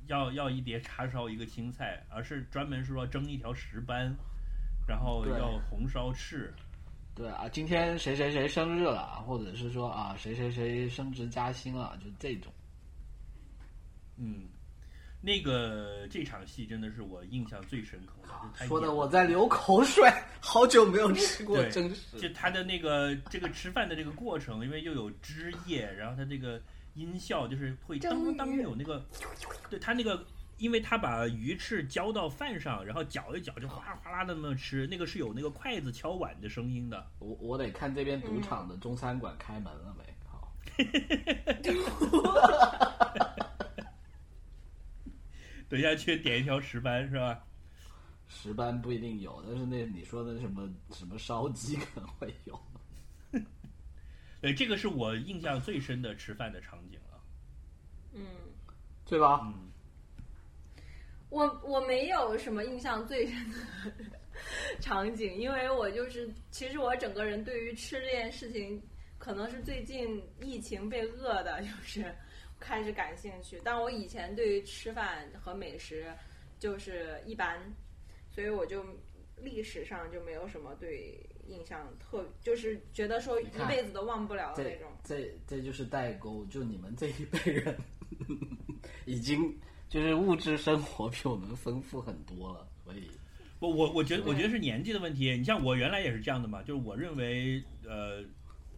要要一碟叉烧一个青菜，而是专门是说蒸一条石斑，然后要红烧翅。对啊，今天谁谁谁生日了，或者是说啊谁谁谁升职加薪了，就这种。嗯，那个这场戏真的是我印象最深刻的，就他说的我在流口水，好久没有吃过对真实。就他的那个这个吃饭的这个过程，因为又有汁液，然后他这个音效就是会当当有那个，对他那个，因为他把鱼翅浇到饭上，然后搅一搅就哗啦哗啦的那么吃，那个是有那个筷子敲碗的声音的。我我得看这边赌场的中餐馆开门了没？好，*laughs* 等一下去点一条石斑是吧？石斑不一定有，但是那你说的什么什么烧鸡可能会有。*laughs* 对，这个是我印象最深的吃饭的场景了。嗯，对吧？嗯，我我没有什么印象最深的 *laughs* 场景，因为我就是其实我整个人对于吃这件事情，可能是最近疫情被饿的，就是开始感兴趣。但我以前对于吃饭和美食就是一般，所以我就历史上就没有什么对印象特，就是觉得说一辈子都忘不了的那种。这这就是代沟，就你们这一辈人 *laughs* 已经就是物质生活比我们丰富很多了，所以我我我觉得我觉得是年纪的问题。你像我原来也是这样的嘛，就是我认为呃，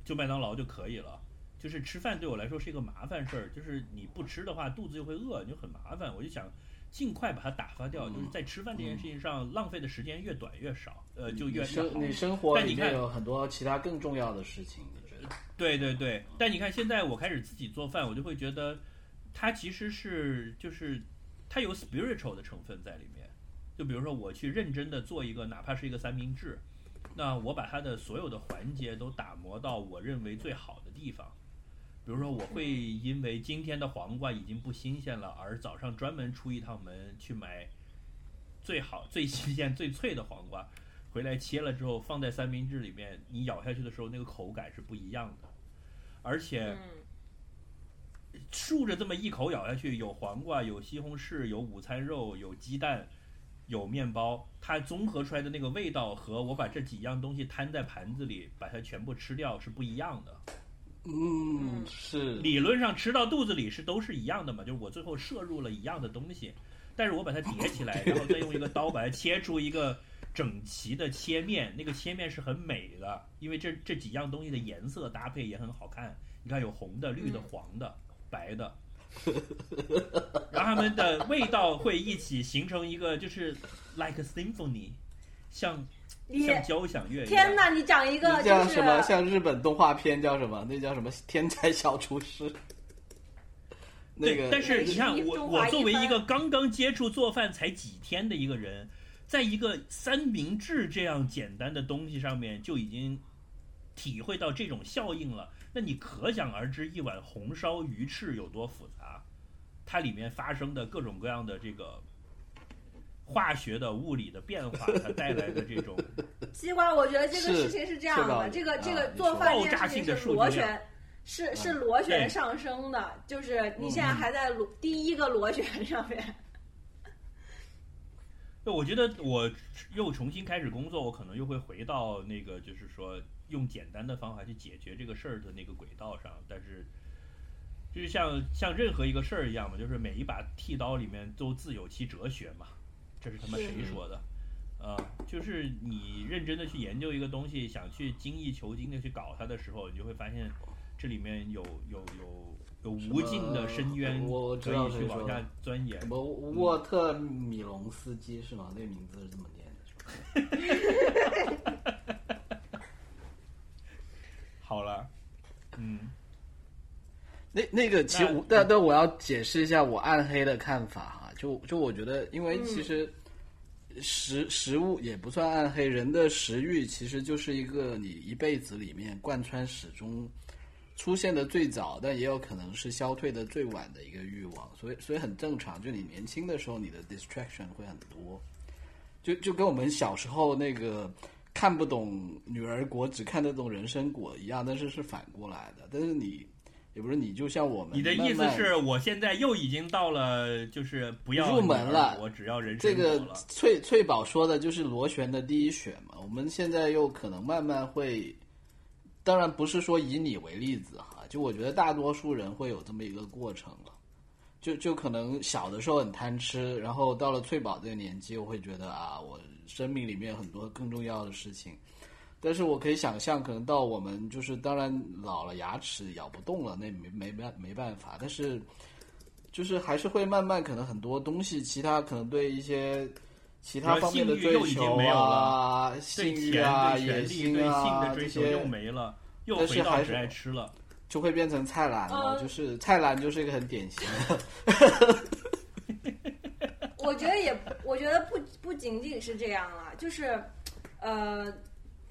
就麦当劳就可以了。就是吃饭对我来说是一个麻烦事儿，就是你不吃的话，肚子就会饿，你就很麻烦。我就想尽快把它打发掉，嗯就是在吃饭这件事情上浪费的时间越短越少，呃，就越生好。你生活但你看里面有很多其他更重要的事情，你觉得？对对对，但你看现在我开始自己做饭，我就会觉得它其实是就是它有 spiritual 的成分在里面。就比如说我去认真的做一个，哪怕是一个三明治，那我把它的所有的环节都打磨到我认为最好的地方。比如说，我会因为今天的黄瓜已经不新鲜了，而早上专门出一趟门去买最好、最新鲜、最脆的黄瓜，回来切了之后放在三明治里面，你咬下去的时候那个口感是不一样的，而且嗯，竖着这么一口咬下去，有黄瓜，有西红柿，有午餐肉，有鸡蛋，有面包，它综合出来的那个味道和我把这几样东西摊在盘子里，把它全部吃掉是不一样的。嗯，是。理论上吃到肚子里是都是一样的嘛，就是我最后摄入了一样的东西，但是我把它叠起来，*laughs* 然后再用一个刀把它切出一个整齐的切面，那个切面是很美的，因为这这几样东西的颜色搭配也很好看。你看有红的、绿的、嗯黄的、白的，*laughs* 然后它们的味道会一起形成一个就是 like symphony，像你像交响乐一样。天哪！你讲一个就是叫什么？像日本动画片叫什么？那叫什么？天才小厨师。那，个，但是你看我，我作为一个刚刚接触做饭才几天的一个人，在一个三明治这样简单的东西上面就已经体会到这种效应了，那你可想而知一碗红烧鱼翅有多复杂，它里面发生的各种各样的这个化学的、物理的变化，它带来的这种 *laughs* 西瓜，我觉得这个事情是这样的，这个这个做饭这爆炸性的件事情是数据量螺旋，是是嗯螺旋上升的，就是你现在嗯还在螺第一个螺旋上面。*laughs* 对，我觉得我又重新开始工作，我可能又会回到那个，就是说用简单的方法去解决这个事儿的那个轨道上。但是，就是像像任何一个事儿一样嘛，就是每一把剃刀里面都自有其哲学嘛。这是他妈谁说的？呃，就是你认真的去研究一个东西，想去精益求精的去搞它的时候，你就会发现这里面有有有有无尽的深渊我知可以去往下钻研什。么沃特米隆斯基是吗？那名字是这么念的，是吧？*laughs* 好了，嗯，那那个其实那我，但但我要解释一下我暗黑的看法哈，就就我觉得，因嗯为其实食食物也不算暗黑，人的食欲其实就是一个你一辈子里面贯穿始终出现的最早，但也有可能是消退的最晚的一个欲望，所以所以很正常。就你年轻的时候，你的 distraction 会很多，就就跟我们小时候那个看不懂女儿国，只看得懂人参果一样，但是是反过来的。但是你也不是你，就像我们，你的意思是我现在又已经到了，就是不要入门了我只要人这个。翠翠宝说的就是螺旋的第一选嘛？我们现在又可能慢慢会，当然不是说以你为例子哈，就我觉得大多数人会有这么一个过程了。就就可能小的时候很贪吃，然后到了翠宝这个年纪，我会觉得啊，我生命里面很多更重要的事情。但是我可以想象，可能到我们就是当然老了，牙齿咬不动了，那没没办没办法。但是就是还是会慢慢，可能很多东西，其他可能对一些其他方面的追求没有啊、对性欲、啊、对野心啊的追这些求又没了，又但是还是回到只爱吃了。就会变成菜篮了。嗯就是菜篮就是一个很典型的，*laughs* 我觉得也，我觉得不不仅仅是这样了，就是，呃，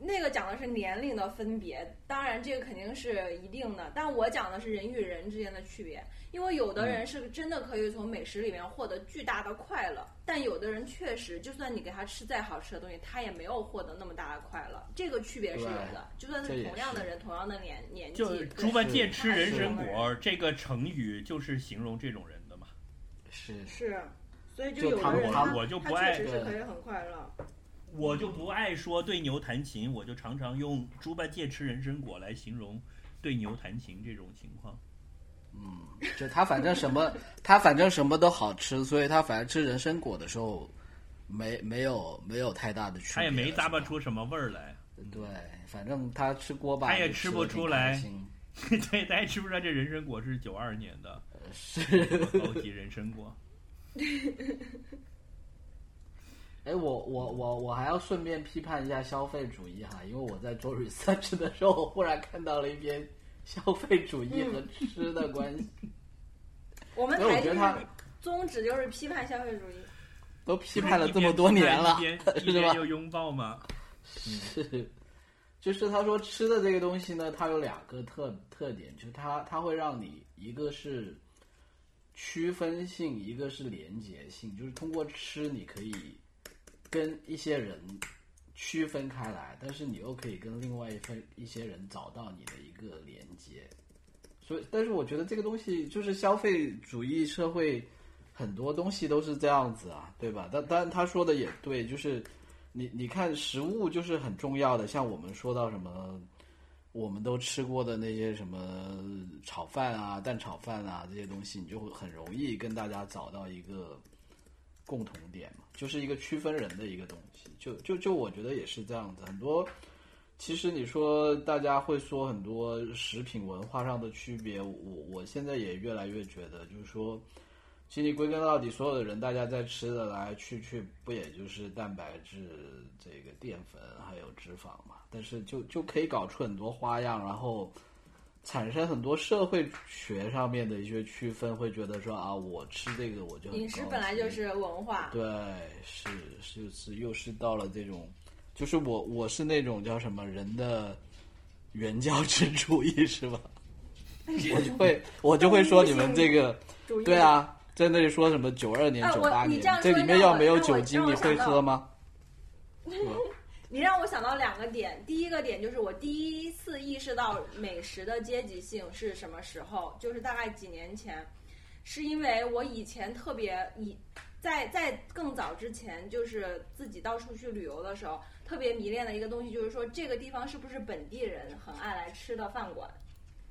那个讲的是年龄的分别，当然这个肯定是一定的，但我讲的是人与人之间的区别，因为有的人是真的可以从美食里面获得巨大的快乐，但有的人确实，就算你给他吃再好吃的东西，他也没有获得那么大的快乐，这个区别是有的，就算是同样的人，同样的年年纪，就对。猪八戒吃人参果这个成语，就是形容这种人的嘛。是。是，所以就有的人他糖果我就不他爱确实是可以很快乐。我就不爱说对牛弹琴，我就常常用猪八戒吃人参果来形容对牛弹琴这种情况。嗯就他反正什么，*laughs* 他反正什么都好吃，所以他反正吃人参果的时候，没没有没有太大的区别。他也没咂巴出什么味儿来，对，反正他吃锅巴，他也吃不出来 *laughs* 对，他也吃不出来这人参果是九二年的是，高级人参果。*laughs* 哎，我我我我还要顺便批判一下消费主义哈，因为我在做 *laughs* research 的时候，我忽然看到了一篇消费主义和吃的关系，*laughs* 我们台就是觉得他宗旨就是批判消费主义。都批判了这么多年了 *laughs* 是吧？边又拥抱吗？是，就是他说吃的这个东西呢，它有两个特特点，就是它它会让你一个是区分性，一个是连结性，就是通过吃你可以跟一些人区分开来，但是你又可以跟另外一份一些人找到你的一个连接。所以，但是我觉得这个东西就是消费主义社会，很多东西都是这样子啊，对吧？但当然他说的也对，就是你你看食物就是很重要的，像我们说到什么，我们都吃过的那些什么炒饭啊、蛋炒饭啊这些东西，你就会很容易跟大家找到一个共同点嘛，就是一个区分人的一个东西。就就就我觉得也是这样子，很多。其实你说大家会说很多食品文化上的区别，我我现在也越来越觉得，就是说，其实归根到底，所有的人大家在吃的来去去，不也就是蛋白质、这个淀粉还有脂肪嘛？但是就就可以搞出很多花样，然后产生很多社会学上面的一些区分，会觉得说啊，我吃这个我就饮食本来就是文化，对，是是是，又是到了这种，就是我我是那种叫什么人的原教旨主义是吧？我就会 *laughs* 我就会说你们这个对，啊，在那里说什么九二年、九八年这里面要没有酒精，你会喝吗？*laughs* 你让我想到两个点。第一个点就是我第一次意识到美食的阶级性是什么时候，就是大概几年前，是因为我以前特别以在在更早之前，就是自己到处去旅游的时候，特别迷恋的一个东西，就是说这个地方是不是本地人很爱来吃的饭馆。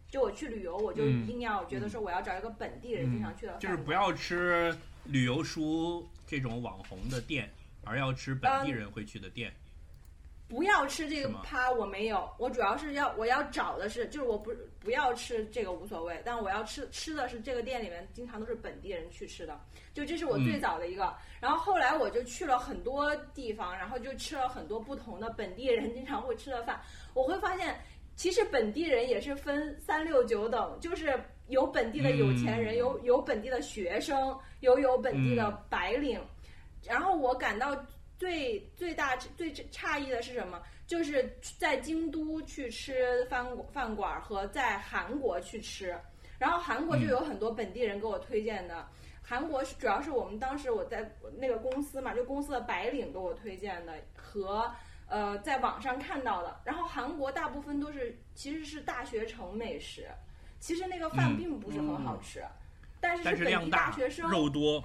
就我去旅游，我就嗯一定要觉得说我要找一个本地人经常去的。就是不要吃旅游书这种网红的店，而要吃本地人会去的店。不要吃这个趴，我没有，我主要是要我要找的是，就是我不不要吃这个无所谓，但我要吃吃的是这个店里面经常都是本地人去吃的，就这是我最嗯。早的一个。然后后来我就去了很多地方，然后就吃了很多不同的本地人经常会吃的饭，我会发现其实本地人也是分三六九等，就是有本地的有钱人，嗯。有有本地的学生，有有本地的嗯。白领。然后我感到最最大最诧异的是什么？就是在京都去吃饭饭馆和在韩国去吃，然后韩国就有很多本地人给我推荐的。韩国是主要是我们当时我在那个公司嘛，就公司的白领给我推荐的和呃在网上看到的。然后韩国大部分都是其实是大学城美食，其实那个饭嗯并不是很好吃，但是但是本地大大学生肉多，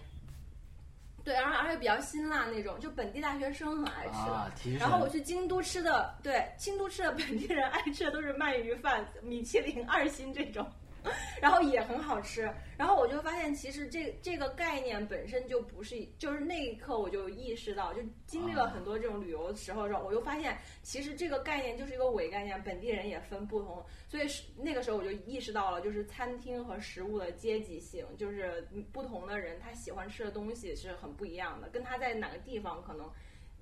对，然后而且比较辛辣那种，就本地大学生很爱吃然后我去京都吃的，对，京都吃的本地人爱吃的都是鳗鱼饭、米其林二星这种，然后也很好吃。然后我就发现，其实这这个概念本身就不是，就是那一刻我就意识到，就经历了很多这种旅游的时候之后，我就发现，其实这个概念就是一个伪概念，本地人也分不同。所以是那个时候我就意识到了，就是餐厅和食物的阶级性，就是不同的人他喜欢吃的东西是很不一样的，跟他在哪个地方可能。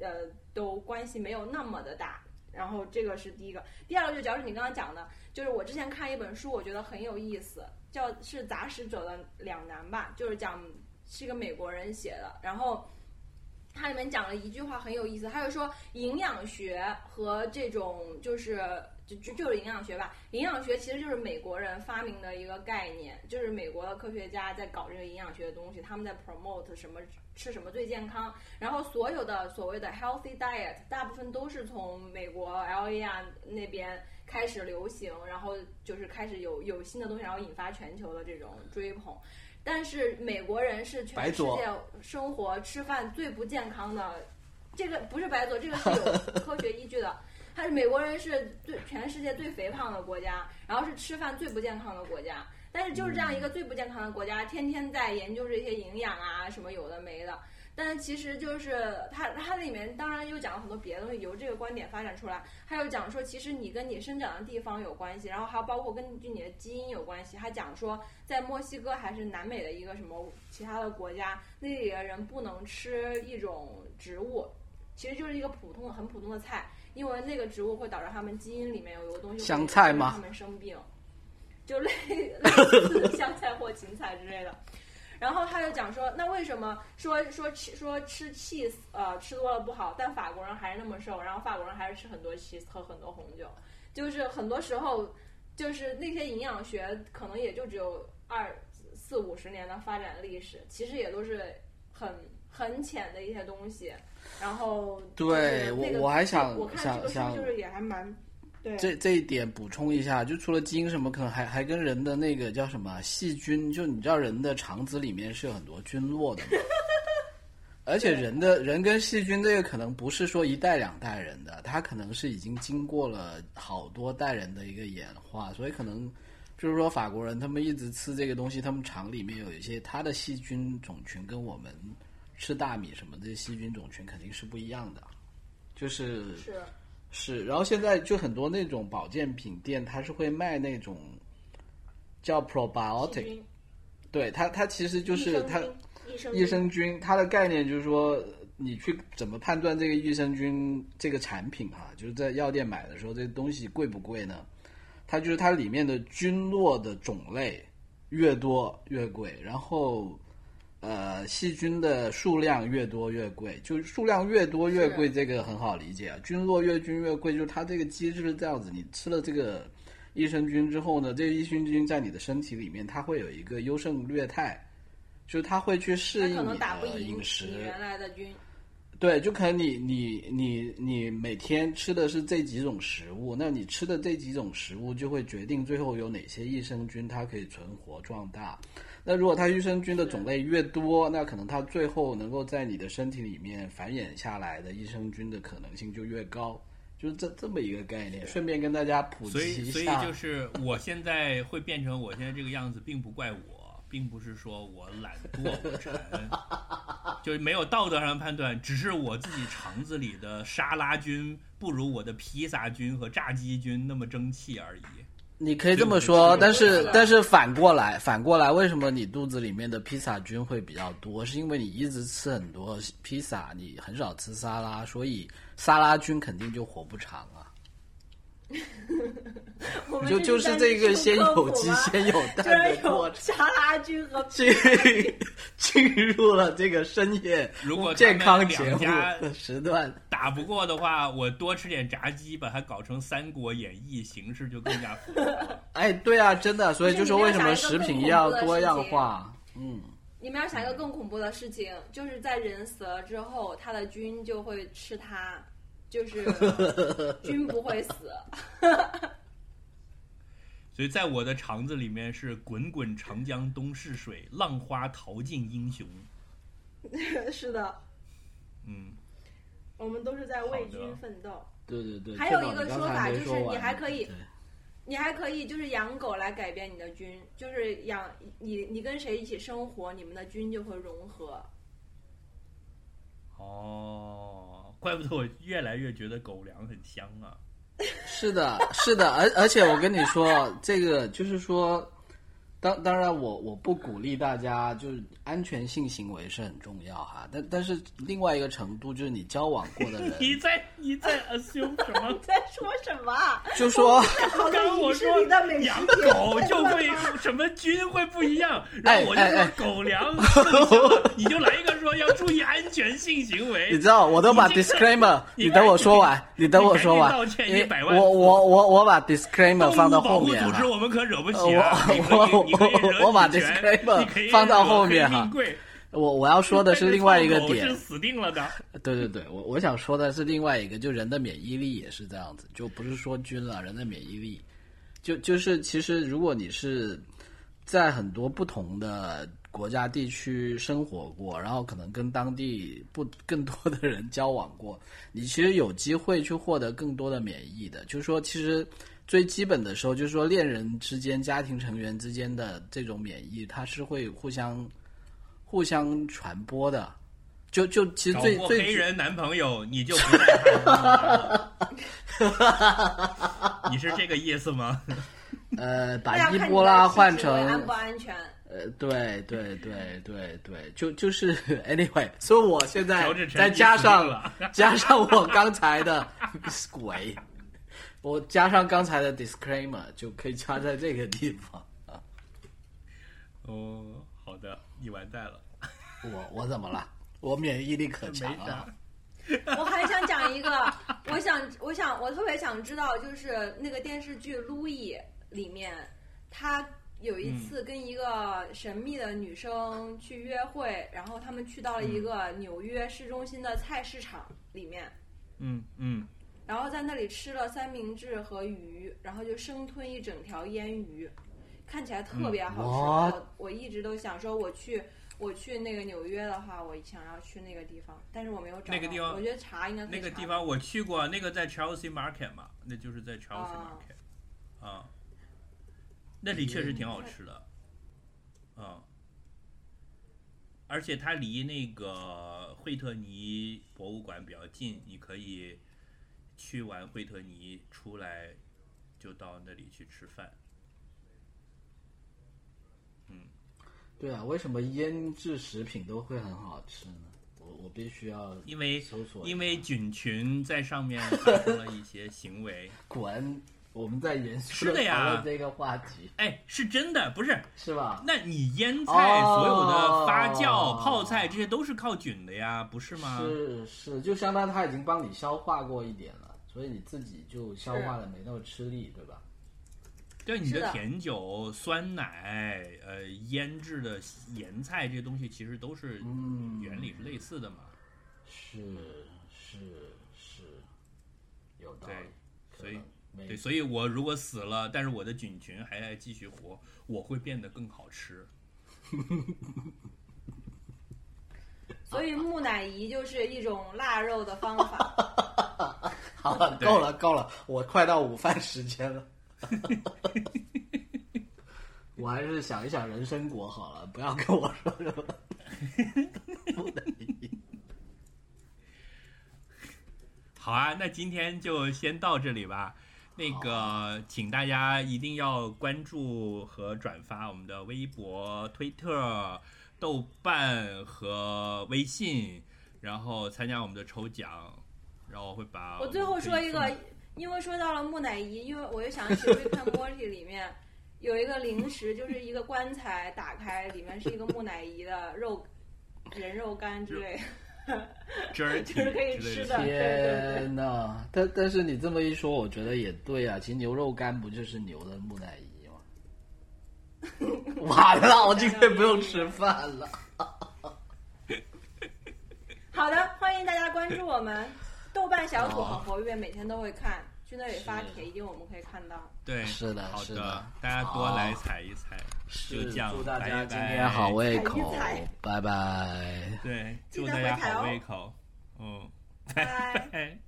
呃，都关系没有那么的大。然后这个是第一个，第二个就假如你刚刚讲的，就是我之前看一本书，我觉得很有意思，叫是《杂食者的两难》吧，就是讲是个美国人写的，然后。它里面讲了一句话很有意思，他就说营养学和这种就是就就就是营养学吧，营养学其实就是美国人发明的一个概念，就是美国的科学家在搞这个营养学的东西，他们在 promote 什么吃什么最健康，然后所有的所谓的 healthy diet 大部分都是从美国 L A 啊那边开始流行，然后就是开始有有新的东西，然后引发全球的这种追捧。但是美国人是全世界生活吃饭最不健康的，这个不是白做，这个是有 *laughs* 科学依据的。他是美国人是最全世界最肥胖的国家，然后是吃饭最不健康的国家。但是就是这样一个最不健康的国家，天天在研究这些营养啊什么有的没的。但是其实就是它它里面当然又讲了很多别的东西，由这个观点发展出来，还有讲说其实你跟你生长的地方有关系，然后还有包括根据你的基因有关系。还讲说在墨西哥还是南美的一个什么其他的国家，那里的人不能吃一种植物，其实就是一个普通的很普通的菜，因为那个植物会导致他们基因里面有一个东西会香菜吗让他们生病，就类 *laughs* 类似香菜或芹菜之类的。然后他就讲说，那为什么说说吃说吃 cheese 呃吃多了不好，但法国人还是那么瘦，然后法国人还是吃很多 cheese 喝很多红酒，就是很多时候就是那些营养学可能也就只有二四五十年的发展历史，其实也都是很很浅的一些东西。然后对我我还想我看这个想就是也还蛮对。这这一点补充一下，就除了基因什么，可能还还跟人的那个叫什么细菌，就你知道人的肠子里面是有很多菌落的嘛，*laughs* 而且人的人跟细菌这个可能不是说一代两代人的，它可能是已经经过了好多代人的一个演化，所以可能就是说法国人他们一直吃这个东西，他们肠里面有一些它的细菌种群跟我们吃大米什么这些细菌种群肯定是不一样的，就是是是，然后现在就很多那种保健品店，它是会卖那种叫 probiotic，对它它其实就是它益生益菌它的概念就是说，你去怎么判断这个益生菌这个产品哈、就是在药店买的时候，这个东西贵不贵呢？它就是它里面的菌落的种类越多越贵，然后呃细菌的数量越多越贵，就是数量越多越贵，这个很好理解啊。菌落越菌越贵，就是它这个机制是这样子，你吃了这个益生菌之后呢，这个益生菌在你的身体里面，它会有一个优胜劣汰。就是它会去适应你的饮食，原来的菌。对，就可能你你你你每天吃的是这几种食物，那你吃的这几种食物就会决定最后有哪些益生菌它可以存活壮大。那如果它益生菌的种类越多，那可能它最后能够在你的身体里面繁衍下来的益生菌的可能性就越高。就是这这么一个概念，顺便跟大家普及一下。所以就是我现在会变成我现在这个样子，并不怪我，并不是说我懒惰无成，就是没有道德上的判断，只是我自己肠子里的沙拉菌不如我的披萨菌和炸鸡菌那么争气而已。你可以这么说，但是是但是反过来，反过来，为什么你肚子里面的披萨菌会比较多？是因为你一直吃很多披萨，你很少吃沙拉，所以沙拉菌肯定就活不长啊。*laughs* 我们就就是这个先有鸡先有蛋的过程沙拉菌和 *laughs* 进 *laughs* 进入了这个深夜如果健康节目时段，打不过的话，我多吃点炸鸡，把它搞成《三国演义》形式，就更加复杂了。哎，对啊，真的，所以就说为什么食品要多样化？嗯，你们要想一个更恐怖的事情，就是在人死了之后，他的菌就会吃它，就是 *laughs* 菌不会死。所以在我的肠子里面是滚滚长江东逝水，浪花淘尽英雄。*laughs* 是的，嗯，我们都是在为君奋斗。对对对。还有一个说法就是你还可以你还可以就是养狗来改变你的菌，就是养你你跟谁一起生活，你们的菌就会融合。哦，怪不得我越来越觉得狗粮很香啊。*laughs* 是的，是的，而而且我跟你说，这个就是说，当当然我我不鼓励大家，就是安全性行为是很重要哈，但但是另外一个程度就是你交往过的人，*laughs* 你在你在 assume 什么？*laughs* 在说什么啊？*laughs* 就说刚刚我说养狗就会什么菌会不一样，然后我就说狗粮你就来一个说要注意安全性行为你知。道，我都把 disclaimer，你你等我说完，你等我说完道，歉因为100万我我我我把 disclaimer 放到物保护后面了组织。我们可惹不起呃啊！我你可以你可以惹我我把女权 disclaimer 你可以放到后面哈我我要说的是 *laughs* 另外一个点是死定了的。对对对，我我想说的是另外一个，就人的免疫力也是这样子，就不是说菌了，人的免疫力，就就是其实如果你是在很多不同的国家地区生活过，然后可能跟当地不更多的人交往过，你其实有机会去获得更多的免疫的。就是说，其实最基本的时候，就是说恋人之间、家庭成员之间的这种免疫，它是会互相互相传播的。就就其实最最过黑人男朋友，你就不 *laughs* 再怕阴了。你是这个意思吗？*laughs* 呃，把伊波拉换成安成不安全。呃，对对对对对，就就是 *laughs* anyway，所以我现在再加上了加上我刚才的鬼，我加上刚才的 disclaimer 就可以加在这个地方啊。哦，好的，你完蛋了。我我怎么了？我免疫力可强没啊啥！我还想讲一个，我想，我想，我特别想知道，就是那个电视剧《路易》里面，他有一次跟一个神秘的女生去约会，然后他们去到了一个纽约市中心的菜市场里面，嗯嗯，然后在那里吃了三明治和鱼，然后就生吞一整条腌鱼，看起来特别好吃。嗯我我一直都想说，我去我去那个纽约的话，我想要去那个地方，但是我没有找到。那个地方我觉得茶应该那个地方我去过，那个在 Chelsea Market 嘛，那就是在 Chelsea 啊。Market 啊，那里确实挺好吃的，啊，而且它离那个惠特尼博物馆比较近，你可以去完惠特尼出来就到那里去吃饭。嗯对啊，为什么腌制食品都会很好吃呢？我我必须要因为搜索，因为菌群在上面 *laughs* 发生了一些行为，滚！我们在严肃地是的呀讨论这个话题，哎，是真的，不是？是吧？那你腌菜、哦所有的发酵、泡菜这些都是靠菌的呀，不是吗？是是，就相当于它已经帮你消化过一点了，所以你自己就消化的没那么吃力，对吧？对你的的甜酒、酸奶、呃腌制的盐菜这些东西，其实都是嗯原理是类似的嘛。是是是，有道理对。所以对，所以我如果死了，但是我的菌群还在继续活，我会变得更好吃。*laughs* 所以木乃伊就是一种腊肉的方法。*laughs* 好了，够了，够了，我快到午饭时间了。*laughs* 我还是想一想人参果好了，不要跟我说什么木乃伊。*laughs* 好啊，那今天就先到这里吧。那个，请大家一定要关注和转发我们的微博、推特。豆瓣和微信，然后参加我们的抽奖，然后会把我最后说一个因为说到了木乃伊，因为我又想起《Rick and Morty》里面 *laughs* 有一个零食，就是一个棺材打开，里面是一个木乃伊的肉人肉干之类的。*laughs* 汁儿就是可以吃的天呐，但但是你这么一说，我觉得也对啊。其实牛肉干不就是牛的木乃伊吗？*laughs* 完了，我今天不用吃饭了。*laughs* 好的，欢迎大家关注我们豆瓣小组很活跃，每天都会看，去那里发帖，一定我们可以看到。对，是的好是的大家多来踩一踩，就是这样，祝大家今天好胃口拜拜。对，祝大家好胃口，嗯，拜拜拜。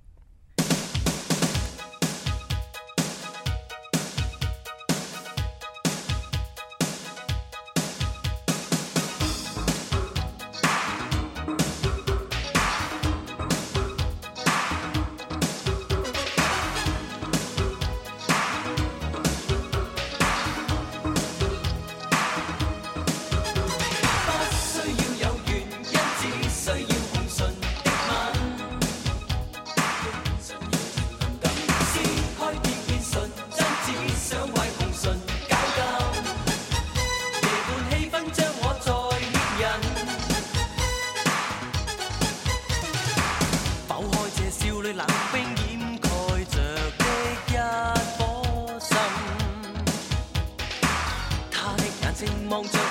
眼睛